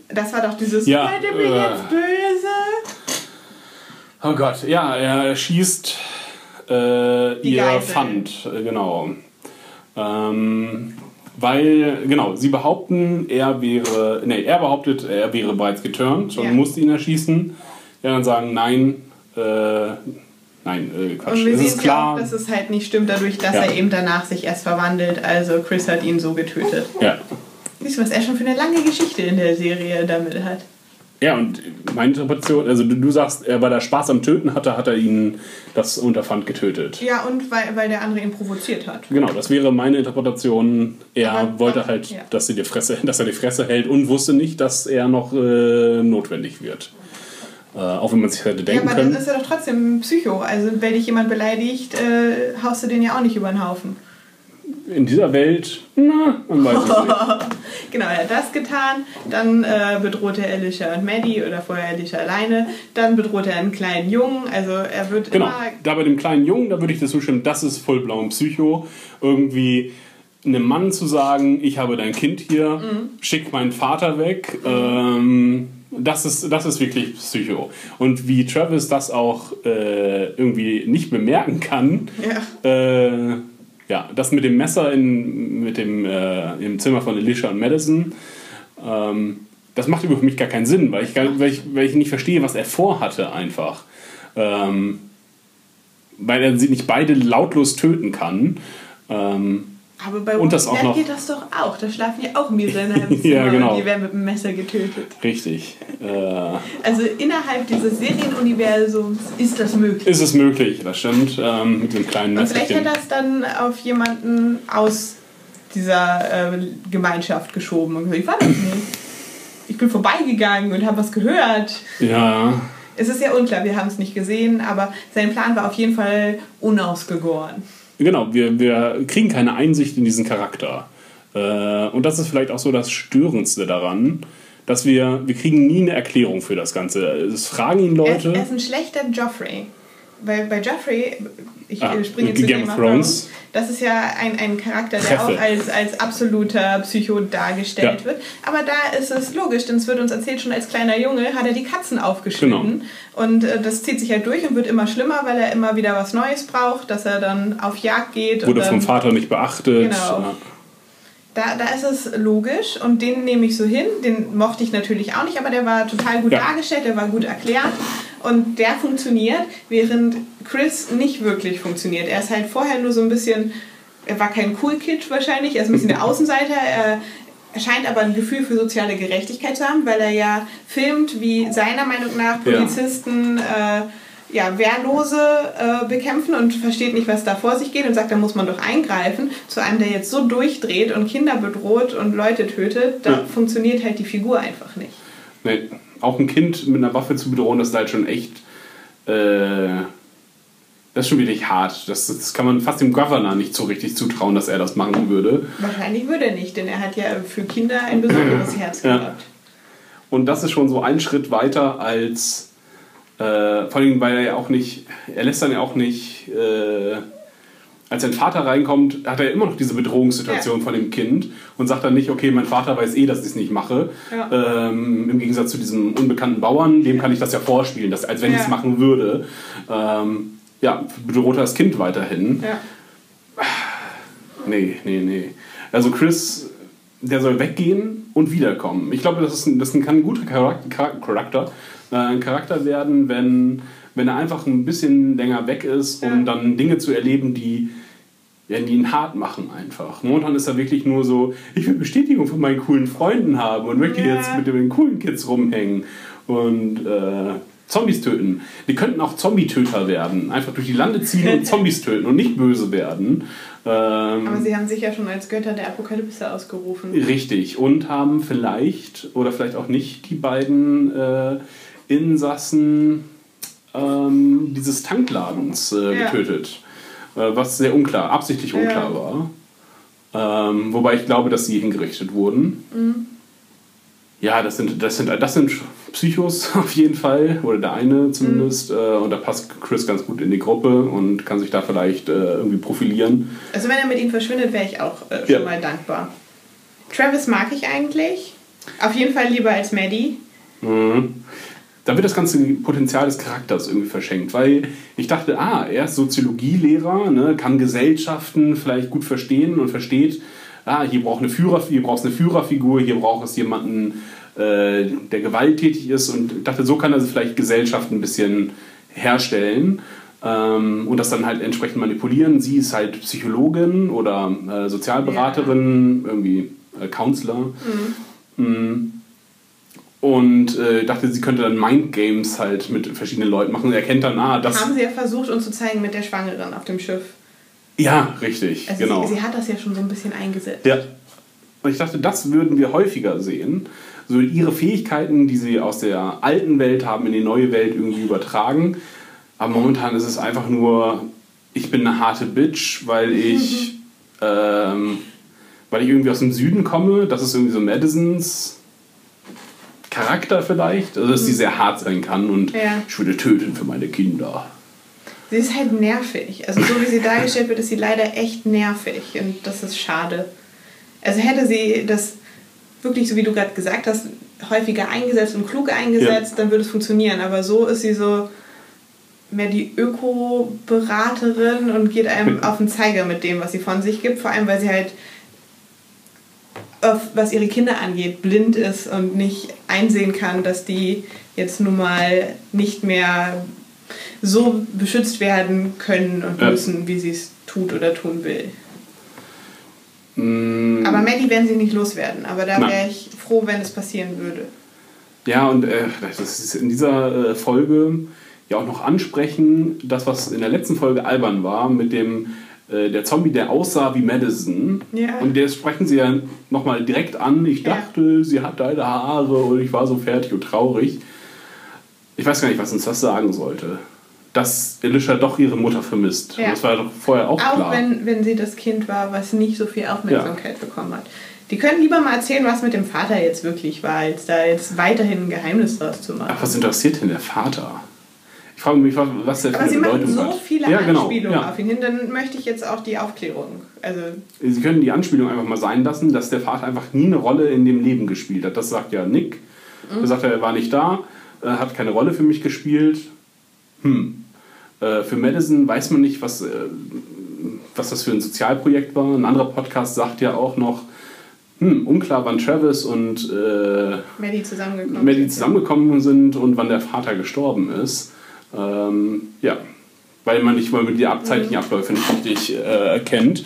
Das war doch dieses Ja, Seid ihr mir äh. jetzt böse? Oh Gott, ja, er schießt äh, ihr Geisel. Pfand, äh, genau. Ähm, weil, genau, sie behaupten, er wäre, nee, er behauptet, er wäre bereits geturnt und Ja. musste ihn erschießen. Ja, dann sagen, nein, äh, nein, äh, Quatsch. Und wir es sehen ist klar. auch, dass es halt nicht stimmt, dadurch, dass Ja. er eben danach sich erst verwandelt. Also Chris hat ihn so getötet. ja. Siehst du, was er schon für eine lange Geschichte in der Serie damit hat. ja, und meine Interpretation, also du, du sagst, er, weil er Spaß am Töten hatte, hat er ihn das Unterpfand getötet. Ja, und weil, weil der andere ihn provoziert hat. Genau, das wäre meine Interpretation. Er Aber- wollte halt, ja. dass, sie die Fresse, dass er die Fresse hält und wusste nicht, dass er noch äh, notwendig wird. Äh, auch wenn man sich hätte Ja, denken aber dann können. ist er doch trotzdem Psycho. Also, wenn dich jemand beleidigt, äh, haust du den ja auch nicht über den Haufen. In dieser Welt, na, man weiß es nicht. Genau, er hat das getan. Dann äh, bedroht er Alicia und Maddie oder vorher Alicia alleine. Dann bedroht er einen kleinen Jungen. Also, er wird Genau, immer. da bei dem kleinen Jungen, da würde ich das zustimmen, das ist vollblau ein Psycho. Irgendwie einem Mann zu sagen, ich habe dein Kind hier, Mhm. schick meinen Vater weg, ähm, das, ist, das ist wirklich Psycho. Und wie Travis das auch äh, irgendwie nicht bemerken kann, Ja. äh, ja, das mit dem Messer in, mit dem, äh, im Zimmer von Alicia und Madison, ähm, das macht über mich gar keinen Sinn, weil ich, gar, weil, ich, weil ich nicht verstehe, was er vorhatte einfach. Ähm, weil er sie nicht beide lautlos töten kann. Ähm, Aber bei Und das auch noch- geht das doch auch. Da schlafen ja auch Migräne im Zimmer Ja, genau. und die werden mit dem Messer getötet. richtig. Äh, Also innerhalb dieses Serienuniversums ist das möglich. ist es möglich, das stimmt, ähm, mit dem kleinen Und vielleicht hat er es dann auf jemanden aus dieser äh, Gemeinschaft geschoben und gesagt, ich war das nicht. Ich bin vorbeigegangen und habe was gehört. Ja, Es ist ja unklar, wir haben es nicht gesehen, aber sein Plan war auf jeden Fall unausgegoren. Genau, wir, wir kriegen keine Einsicht in diesen Charakter. Äh, und das ist vielleicht auch so das Störendste daran, dass wir, wir kriegen nie eine Erklärung für das Ganze. Es fragen ihn Er, Leute. er ist ein schlechter Joffrey. Weil bei Joffrey, ich Ah, springe mit zu Game of Thrones. Das ist ja ein, ein Charakter, der Treffe. auch als, als absoluter Psycho dargestellt Ja. wird. Aber da ist es logisch, denn es wird uns erzählt, schon als kleiner Junge hat er die Katzen aufgeschnitten. Genau. Und äh, das zieht sich halt durch und wird immer schlimmer, weil er immer wieder was Neues braucht, dass er dann auf Jagd geht. Wurde vom Vater nicht beachtet. Genau. Da, da ist es logisch und den nehme ich so hin. Den mochte ich natürlich auch nicht, aber der war total gut Ja. dargestellt, der war gut erklärt und der funktioniert, während Chris nicht wirklich funktioniert. Er ist halt vorher nur so ein bisschen, er war kein Cool Kid wahrscheinlich, er ist ein bisschen der Außenseiter. Er, er scheint aber ein Gefühl für soziale Gerechtigkeit zu haben, weil er ja filmt, wie seiner Meinung nach Ja. Polizisten äh, ja, Wehrlose äh, bekämpfen und versteht nicht, was da vor sich geht und sagt, da muss man doch eingreifen. Zu einem, der jetzt so durchdreht und Kinder bedroht und Leute tötet, da Ja. funktioniert halt die Figur einfach nicht. Nee, auch ein Kind mit einer Waffe zu bedrohen, das ist halt schon echt. Äh, das ist schon wirklich hart. Das, das kann man fast dem Governor nicht so richtig zutrauen, dass er das machen würde. Wahrscheinlich würde er nicht, denn er hat ja für Kinder ein besonderes Herz Ja. gehabt. Und das ist schon so ein Schritt weiter als. Äh, vor allem, weil er ja auch nicht. Er lässt dann ja auch nicht. Äh, als sein Vater reinkommt, hat er immer noch diese Bedrohungssituation Ja. von dem Kind und sagt dann nicht, okay, mein Vater weiß eh, dass ich es nicht mache. Ja. Ähm, Im Gegensatz zu diesem unbekannten Bauern, dem kann ich das ja vorspielen, dass, als wenn ich es Ja. machen würde. Ähm, ja, bedroht er das Kind weiterhin. Ja. Nee, nee, nee. Also Chris, der soll weggehen und wiederkommen. Ich glaube, das, ist ein, das kann ein guter Charakter, Charakter, ein Charakter werden, wenn, wenn er einfach ein bisschen länger weg ist, um Ja. dann Dinge zu erleben, die, ja, die ihn hart machen einfach. Momentan ist er wirklich nur so, ich will Bestätigung von meinen coolen Freunden haben und möchte Ja. jetzt mit den coolen Kids rumhängen und äh, Zombies töten. Die könnten auch Zombie-Töter werden. Einfach durch die Lande ziehen und Zombies töten und nicht böse werden. Ähm, Aber sie haben sich ja schon als Götter der Apokalypse ausgerufen. Richtig. Und haben vielleicht oder vielleicht auch nicht die beiden äh, Insassen ähm, dieses Tankladens äh, Ja. getötet. Äh, was sehr unklar, absichtlich unklar Ja. war. Ähm, wobei ich glaube, dass sie hingerichtet wurden. ja, das sind, das sind, das sind Psychos auf jeden Fall, oder der eine zumindest. Mhm. Äh, und da passt Chris ganz gut in die Gruppe und kann sich da vielleicht äh, irgendwie profilieren. Also wenn er mit ihm verschwindet, wäre ich auch äh, schon Ja. mal dankbar. Travis mag ich eigentlich. Auf jeden Fall lieber als Maddie. Mhm. Da wird das ganze Potenzial des Charakters irgendwie verschenkt, weil ich dachte, ah, er ist Soziologielehrer, ne, kann Gesellschaften vielleicht gut verstehen und versteht, ah, hier braucht eine Führer, hier braucht es eine Führerfigur, hier braucht es jemanden, äh, der gewalttätig ist und ich dachte, so kann er vielleicht Gesellschaften ein bisschen herstellen ähm, und das dann halt entsprechend manipulieren. Sie ist halt Psychologin oder äh, Sozialberaterin, irgendwie äh, Counselor. Mhm. Und äh, dachte, sie könnte dann Mindgames halt mit verschiedenen Leuten machen. Er kennt dann, ah, das. Haben sie ja versucht, uns zu zeigen mit der Schwangeren auf dem Schiff. Ja, richtig, Also genau. sie, sie hat das ja schon so ein bisschen eingesetzt. Ja. Und ich dachte, das würden wir häufiger sehen. So ihre Fähigkeiten, die sie aus der alten Welt haben, in die neue Welt irgendwie übertragen. Aber momentan ist es einfach nur, ich bin eine harte Bitch, weil ich, ähm, weil ich irgendwie aus dem Süden komme. Das ist irgendwie so Madisons Charakter vielleicht. Also, dass sie sehr hart sein kann und Ja. ich würde töten für meine Kinder. Sie ist halt nervig. Also so wie sie dargestellt wird, ist sie leider echt nervig. Und das ist schade. Also hätte sie das wirklich, so wie du gerade gesagt hast, häufiger eingesetzt und klug eingesetzt, dann würde es funktionieren. Aber so ist sie so mehr die Öko-Beraterin und geht einem auf den Zeiger mit dem, was sie von sich gibt. Vor allem, weil sie halt, was ihre Kinder angeht, blind ist und nicht einsehen kann, dass die jetzt nun mal nicht mehr so beschützt werden können und Ja. müssen, wie sie es tut oder tun will. Mm, Aber Maddie werden sie nicht loswerden. Aber da wäre ich froh, wenn es passieren würde. Ja, und äh, das ist in dieser äh, Folge ja auch noch ansprechen, das, was in der letzten Folge albern war, mit dem äh, der Zombie, der aussah wie Madison. Ja. Und das sprechen sie ja nochmal direkt an. Ich Ja. dachte, sie hat deine Haare und ich war so fertig und traurig. Ich weiß gar nicht, was uns das sagen sollte. Dass Elisha doch ihre Mutter vermisst. Ja. Das war doch vorher auch, Auch klar. wenn, wenn sie das Kind war, was nicht so viel Aufmerksamkeit bekommen hat. Die können lieber mal erzählen, was mit dem Vater jetzt wirklich war, als da jetzt weiterhin ein Geheimnis draus zu machen. Ach, was interessiert denn der Vater? Ich frage mich, was der für eine sie machen Bedeutung so hat. viele ja, genau, Anspielungen ja. auf ihn hin, dann möchte ich jetzt auch die Aufklärung. Also, Sie können die Anspielung einfach mal sein lassen, dass der Vater einfach nie eine Rolle in dem Leben gespielt hat. Das sagt ja Nick. Er sagt, er war nicht da, äh, hat keine Rolle für mich gespielt. Hm. Äh, Für Madison weiß man nicht, was, äh, was das für ein Sozialprojekt war. Ein anderer Podcast sagt ja auch noch, hm, unklar, wann Travis und äh, Maddie zusammengekommen. Maddie zusammengekommen sind und wann der Vater gestorben ist. Ähm, ja, weil man nicht mal mit die zeitlichen Abläufe nicht richtig äh, erkennt.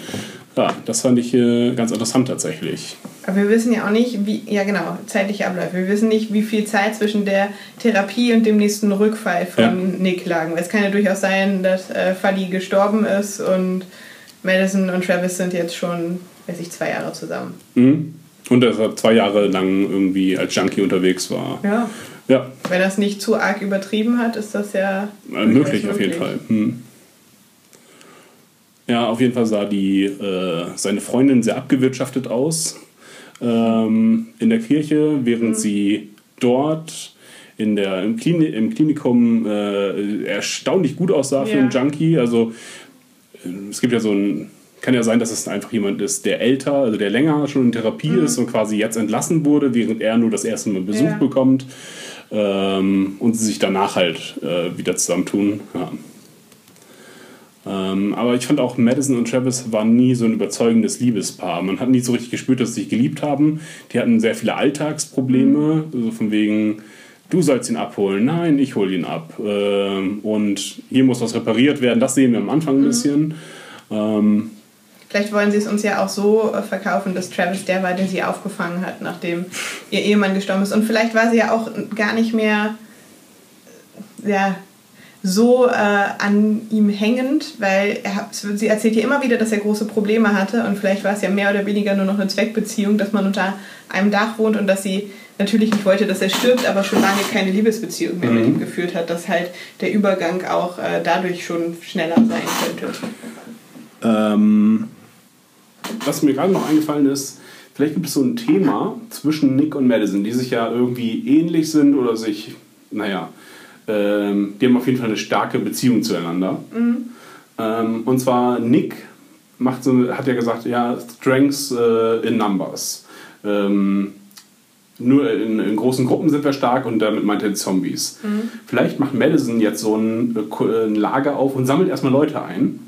Ja, das fand ich äh, ganz interessant tatsächlich. Aber wir wissen ja auch nicht, wie, ja genau, zeitliche Abläufe. Wir wissen nicht, wie viel Zeit zwischen der Therapie und dem nächsten Rückfall von Ja. Nick lagen. Weil Es kann ja durchaus sein, dass äh, Fuddy gestorben ist und Madison und Travis sind jetzt schon, weiß ich, zwei Jahre zusammen. Mhm. Und dass er zwei Jahre lang irgendwie als Junkie unterwegs war. Ja. Ja, Wenn er es nicht zu arg übertrieben hat, ist das ja äh, möglich durchaus auf jeden möglich. Fall. Hm. Ja, auf jeden Fall sah die, äh, seine Freundin sehr abgewirtschaftet aus ähm, in der Kirche, während sie dort in der, im, Klini im Klinikum äh, erstaunlich gut aussah für Ja. einen Junkie. Also äh, es gibt ja so ein, kann ja sein, dass es einfach jemand ist, der älter, also der länger schon in Therapie ist und quasi jetzt entlassen wurde, während er nur das erste Mal Besuch Ja. bekommt ähm, und sie sich danach halt äh, wieder zusammentun. Ja. Ähm, aber ich fand auch Madison und Travis waren nie so ein überzeugendes Liebespaar. Man hat nie so richtig gespürt, dass sie sich geliebt haben. Die hatten sehr viele Alltagsprobleme, also von wegen, du sollst ihn abholen, nein, ich hole ihn ab. Ähm, und hier muss was repariert werden, das sehen wir am Anfang ein bisschen. Ähm, Vielleicht wollen sie es uns ja auch so äh, verkaufen, dass Travis der war, der sie aufgefangen hat, nachdem ihr Ehemann gestorben ist. Und vielleicht war sie ja auch gar nicht mehr äh, ja, so äh, an ihm hängend, weil er, sie erzählt ja immer wieder, dass er große Probleme hatte. Und vielleicht war es ja mehr oder weniger nur noch eine Zweckbeziehung, dass man unter einem Dach wohnt und dass sie natürlich nicht wollte, dass er stirbt, aber schon lange keine Liebesbeziehung mehr mit ihm geführt hat, dass halt der Übergang auch äh, dadurch schon schneller sein könnte. Ähm, was mir gerade noch eingefallen ist, vielleicht gibt es so ein Thema zwischen Nick und Madison, die sich ja irgendwie ähnlich sind oder sich, naja, ähm, die haben auf jeden Fall eine starke Beziehung zueinander. Ähm, und zwar Nick macht so, hat ja gesagt, ja, Strengths äh, in Numbers. Ähm, nur in, in großen Gruppen sind wir stark und damit meint er die Zombies. Vielleicht macht Madison jetzt so ein, äh, ein Lager auf und sammelt erstmal Leute ein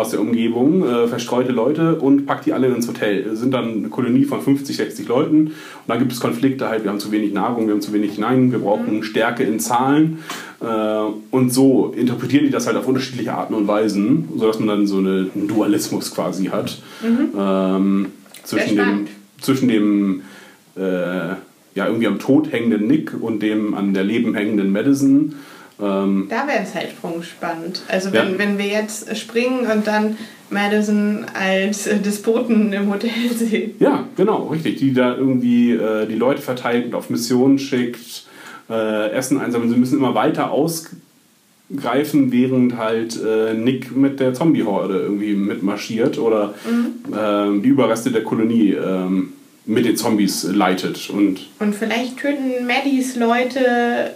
aus der Umgebung, äh, verstreute Leute und packt die alle ins Hotel. Es sind dann eine Kolonie von 50, 60 Leuten. Und dann gibt es Konflikte halt, wir haben zu wenig Nahrung, wir haben zu wenig Nein, wir brauchen Stärke in Zahlen. Äh, und so interpretieren die das halt auf unterschiedliche Arten und Weisen, sodass man dann so eine, einen Dualismus quasi hat ähm, zwischen dem, zwischen dem äh, ja, irgendwie am Tod hängenden Nick und dem an der Leben hängenden Madison. Ähm, Da wäre ein Zeitsprung spannend. Also wenn, Ja. wenn wir jetzt springen und dann Madison als äh, Despoten im Hotel sehen. Ja, genau, richtig. Die da irgendwie äh, die Leute verteilt und auf Missionen schickt, äh, Essen einsammeln. Sie müssen immer weiter ausgreifen, während halt äh, Nick mit der Zombie-Horde irgendwie mitmarschiert oder ähm, die Überreste der Kolonie ähm, mit den Zombies leitet. Und Und vielleicht töten Maddies Leute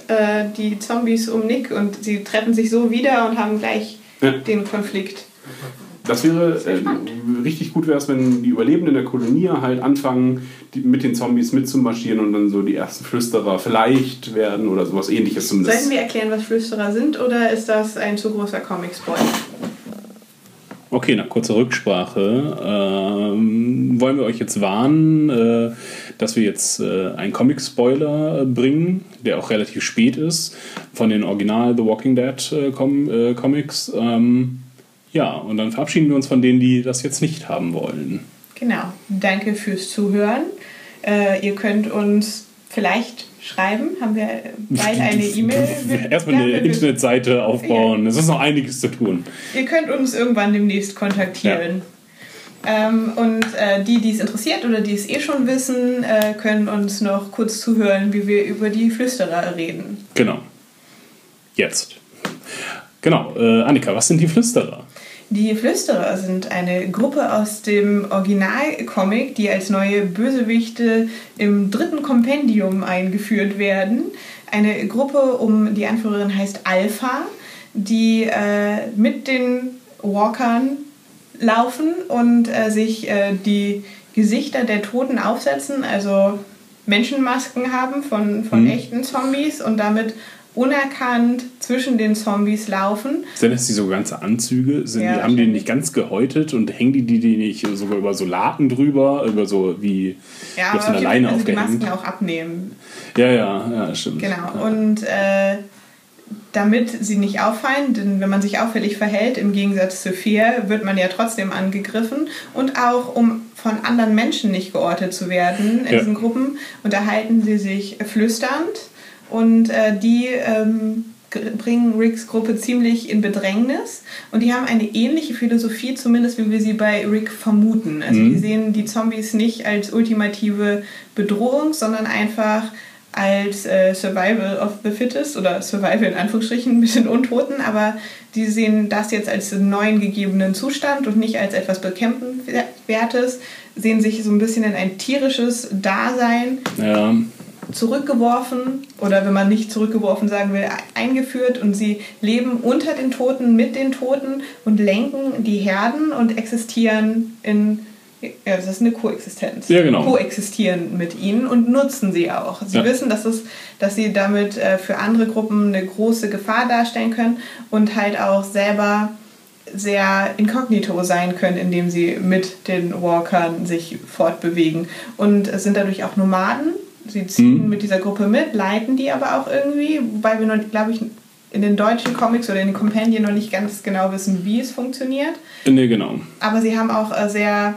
äh, die Zombies um Nick und sie treffen sich so wieder und haben gleich Ja. den Konflikt. das wäre äh, richtig gut wäre es, wenn die Überlebenden der Kolonie halt anfangen, die, mit den Zombies mitzumarschieren und dann so die ersten Flüsterer vielleicht werden oder sowas ähnliches zumindest. Sollen wir erklären, was Flüsterer sind oder ist das ein zu großer Comic-Spoiler? Okay, nach kurzer Rücksprache ähm, wollen wir euch jetzt warnen, äh, dass wir jetzt äh, einen Comic-Spoiler äh, bringen, der auch relativ spät ist, von den Original The Walking Dead äh, Com äh, Comics. Ähm, ja, und dann verabschieden wir uns von denen, die das jetzt nicht haben wollen. Genau. Danke fürs Zuhören. Äh, ihr könnt uns vielleicht schreiben. Haben wir bald eine E-Mail? Erstmal eine Ja, Internetseite aufbauen. Es ist noch einiges zu tun. Ihr könnt uns irgendwann demnächst kontaktieren. Ähm, und äh, die, die es interessiert oder die es eh schon wissen, äh, können uns noch kurz zuhören, wie wir über die Flüsterer reden. Genau. Jetzt. Genau. Äh, Annika, was sind die Flüsterer? Die Flüsterer sind eine Gruppe aus dem Originalcomic, die als neue Bösewichte im dritten Kompendium eingeführt werden. Eine Gruppe um die Anführerin heißt Alpha, die äh, mit den Walkern laufen und äh, sich äh, die Gesichter der Toten aufsetzen, also Menschenmasken haben von, von Mhm. echten Zombies und damit unerkannt zwischen den Zombies laufen. Sind das die so ganze Anzüge? Sind Ja, die, haben die nicht ganz gehäutet und hängen die die, die nicht sogar über so Laken drüber, über so wie Ja, auf aber auf Leine jeden Fall, also die aufgehängt? Masken auch abnehmen. Ja, ja, ja, stimmt. Genau. Ja. Und äh, damit sie nicht auffallen, denn wenn man sich auffällig verhält, im Gegensatz zu Fear, wird man ja trotzdem angegriffen. Und auch um von anderen Menschen nicht geortet zu werden in Ja. diesen Gruppen, unterhalten sie sich flüsternd. Und äh, die ähm, bringen Ricks Gruppe ziemlich in Bedrängnis. Und die haben eine ähnliche Philosophie, zumindest wie wir sie bei Rick vermuten. Also Mhm. die sehen die Zombies nicht als ultimative Bedrohung, sondern einfach als äh, Survival of the Fittest oder Survival in Anführungsstrichen mit den Untoten, aber die sehen das jetzt als einen neuen gegebenen Zustand und nicht als etwas Bekämpfenswertes, sehen sich so ein bisschen in ein tierisches Dasein ja. Zurückgeworfen oder wenn man nicht zurückgeworfen sagen will, eingeführt und sie leben unter den Toten, mit den Toten und lenken die Herden und existieren in, ja, das ist eine Koexistenz. Ja, genau. Koexistieren mit ihnen und nutzen sie auch. Sie Ja. wissen, dass, es, dass sie damit äh, für andere Gruppen eine große Gefahr darstellen können und halt auch selber sehr inkognito sein können, indem sie mit den Walkern sich fortbewegen und es sind dadurch auch Nomaden. Sie ziehen Mhm. mit dieser Gruppe mit, leiten die aber auch irgendwie, wobei wir noch, glaube ich, in den deutschen Comics oder in den Companion noch nicht ganz genau wissen, wie es funktioniert. Nee, genau. Aber sie haben auch äh, sehr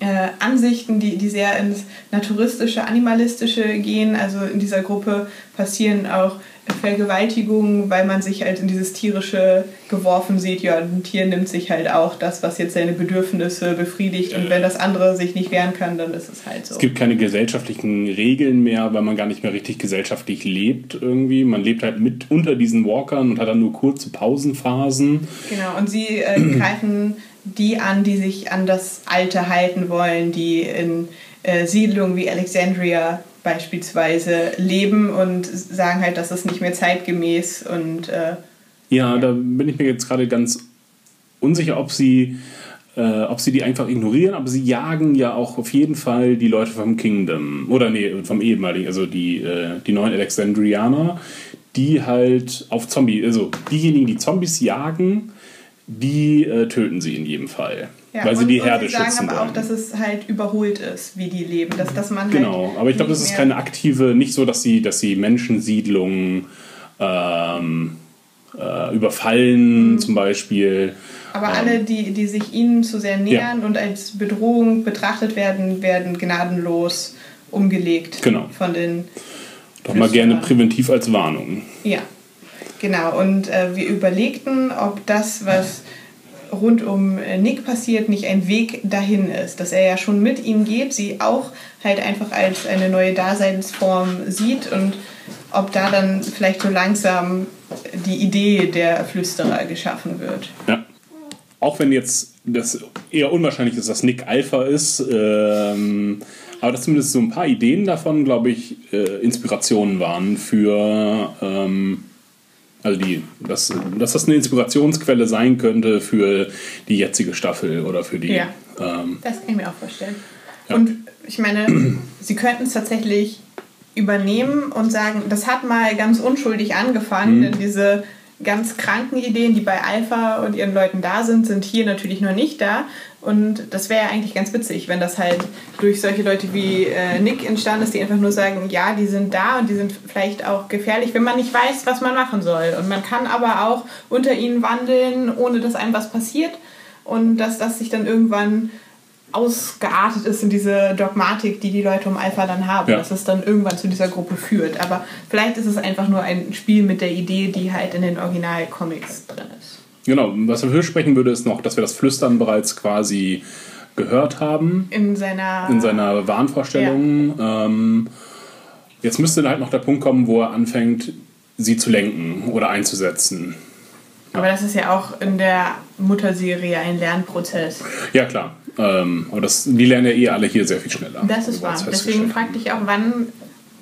äh, Ansichten, die, die sehr ins naturistische, animalistische gehen. Also in dieser Gruppe passieren auch Vergewaltigungen, weil man sich halt in dieses tierische geworfen sieht. Ja, ein Tier nimmt sich halt auch das, was jetzt seine Bedürfnisse befriedigt. Und wenn das andere sich nicht wehren kann, dann ist es halt so. Es gibt keine gesellschaftlichen Regeln mehr, weil man gar nicht mehr richtig gesellschaftlich lebt irgendwie. Man lebt halt mit unter diesen Walkern und hat dann nur kurze Pausenphasen. Genau, und sie äh, greifen die an, die sich an das Alte halten wollen, die in äh, Siedlungen wie Alexandria beispielsweise leben und sagen halt, das ist nicht mehr zeitgemäß und äh, Ja, da bin ich mir jetzt gerade ganz unsicher, ob sie, äh, ob sie die einfach ignorieren, aber sie jagen ja auch auf jeden Fall die Leute vom Kingdom. Oder nee, vom ehemaligen, also die, äh, die neuen Alexandrianer, die halt auf Zombie, also diejenigen, die Zombies jagen, die äh, töten sie in jedem Fall. ja, weil sie und, die und Herde sie sagen schützen aber wollen. auch, dass es halt überholt ist, wie die leben, dass, dass man Genau, halt aber ich glaube, das ist keine aktive, nicht so, dass sie, dass sie Menschensiedlungen ähm, äh, überfallen Mhm. zum Beispiel. Aber Ähm, alle, die, die sich ihnen zu sehr nähern und als Bedrohung betrachtet werden, werden gnadenlos umgelegt Genau. von den Doch mal gerne präventiv als Warnung. Ja, genau. Und äh, wir überlegten, ob das, was rund um äh, Nick passiert, nicht ein Weg dahin ist. Dass er ja schon mit ihm geht, sie auch halt einfach als eine neue Daseinsform sieht und ob da dann vielleicht so langsam die Idee der Flüsterer geschaffen wird. Ja. Auch wenn jetzt das eher unwahrscheinlich ist, dass Nick Alpha ist, ähm, aber dass zumindest so ein paar Ideen davon, glaube ich, äh, Inspirationen waren für, ähm, also die, dass, dass das eine Inspirationsquelle sein könnte für die jetzige Staffel oder für die. Ja. Ähm, Das kann ich mir auch vorstellen. Und ich meine, sie könnten es tatsächlich übernehmen und sagen, das hat mal ganz unschuldig angefangen, denn diese ganz kranken Ideen, die bei Alpha und ihren Leuten da sind, sind hier natürlich noch nicht da. Und das wäre ja eigentlich ganz witzig, wenn das halt durch solche Leute wie äh, Nick entstanden ist, die einfach nur sagen, ja, die sind da und die sind vielleicht auch gefährlich, wenn man nicht weiß, was man machen soll. Und man kann aber auch unter ihnen wandeln, ohne dass einem was passiert. Und dass das sich dann irgendwann ausgeartet ist in diese Dogmatik, die die Leute um Alpha dann haben, Ja. dass es dann irgendwann zu dieser Gruppe führt. Aber vielleicht ist es einfach nur ein Spiel mit der Idee, die halt in den Originalcomics drin ist. Genau, was dafür sprechen würde, ist noch, dass wir das Flüstern bereits quasi gehört haben. In seiner. in seiner Wahnvorstellung. Ähm, jetzt müsste halt noch der Punkt kommen, wo er anfängt, sie zu lenken oder einzusetzen. aber das ist ja auch in der Mutterserie ein Lernprozess. Ja, klar. Ähm, aber das, die lernen ja eh alle hier sehr viel schneller. Das ist wahr. Deswegen fragte ich auch, wann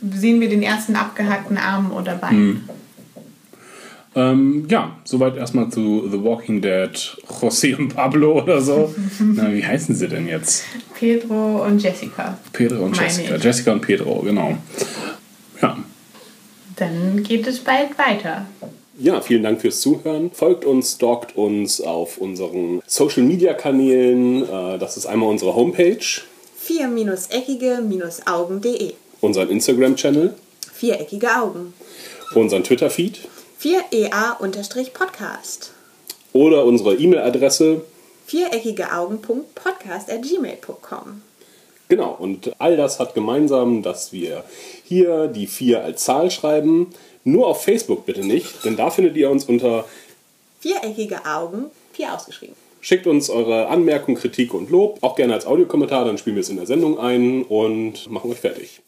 sehen wir den ersten abgehackten Arm oder Bein? Hm. Ähm, ja, soweit erstmal zu The Walking Dead, José und Pablo oder so. Na, wie heißen sie denn jetzt? Pedro und Jessica. Pedro und Meine Jessica. ich. Jessica und Pedro, genau. Ja. Dann geht es bald weiter. Ja, vielen Dank fürs Zuhören. Folgt uns, stalkt uns auf unseren Social Media Kanälen. Äh, Das ist einmal unsere Homepage, vier-eckige-augen.de unseren Instagram-Channel, Viereckige Augen. unseren Twitter-Feed 4EA-Podcast. oder unsere E-Mail-Adresse. viereckigeaugen.podcast.gmail.com Genau, und all das hat gemeinsam, dass wir hier die 4 als Zahl schreiben. Nur auf Facebook bitte nicht, denn da findet ihr uns unter Viereckige Augen, vier ausgeschrieben. Schickt uns eure Anmerkungen, Kritik und Lob, auch gerne als Audiokommentar, dann spielen wir es in der Sendung ein und machen euch fertig.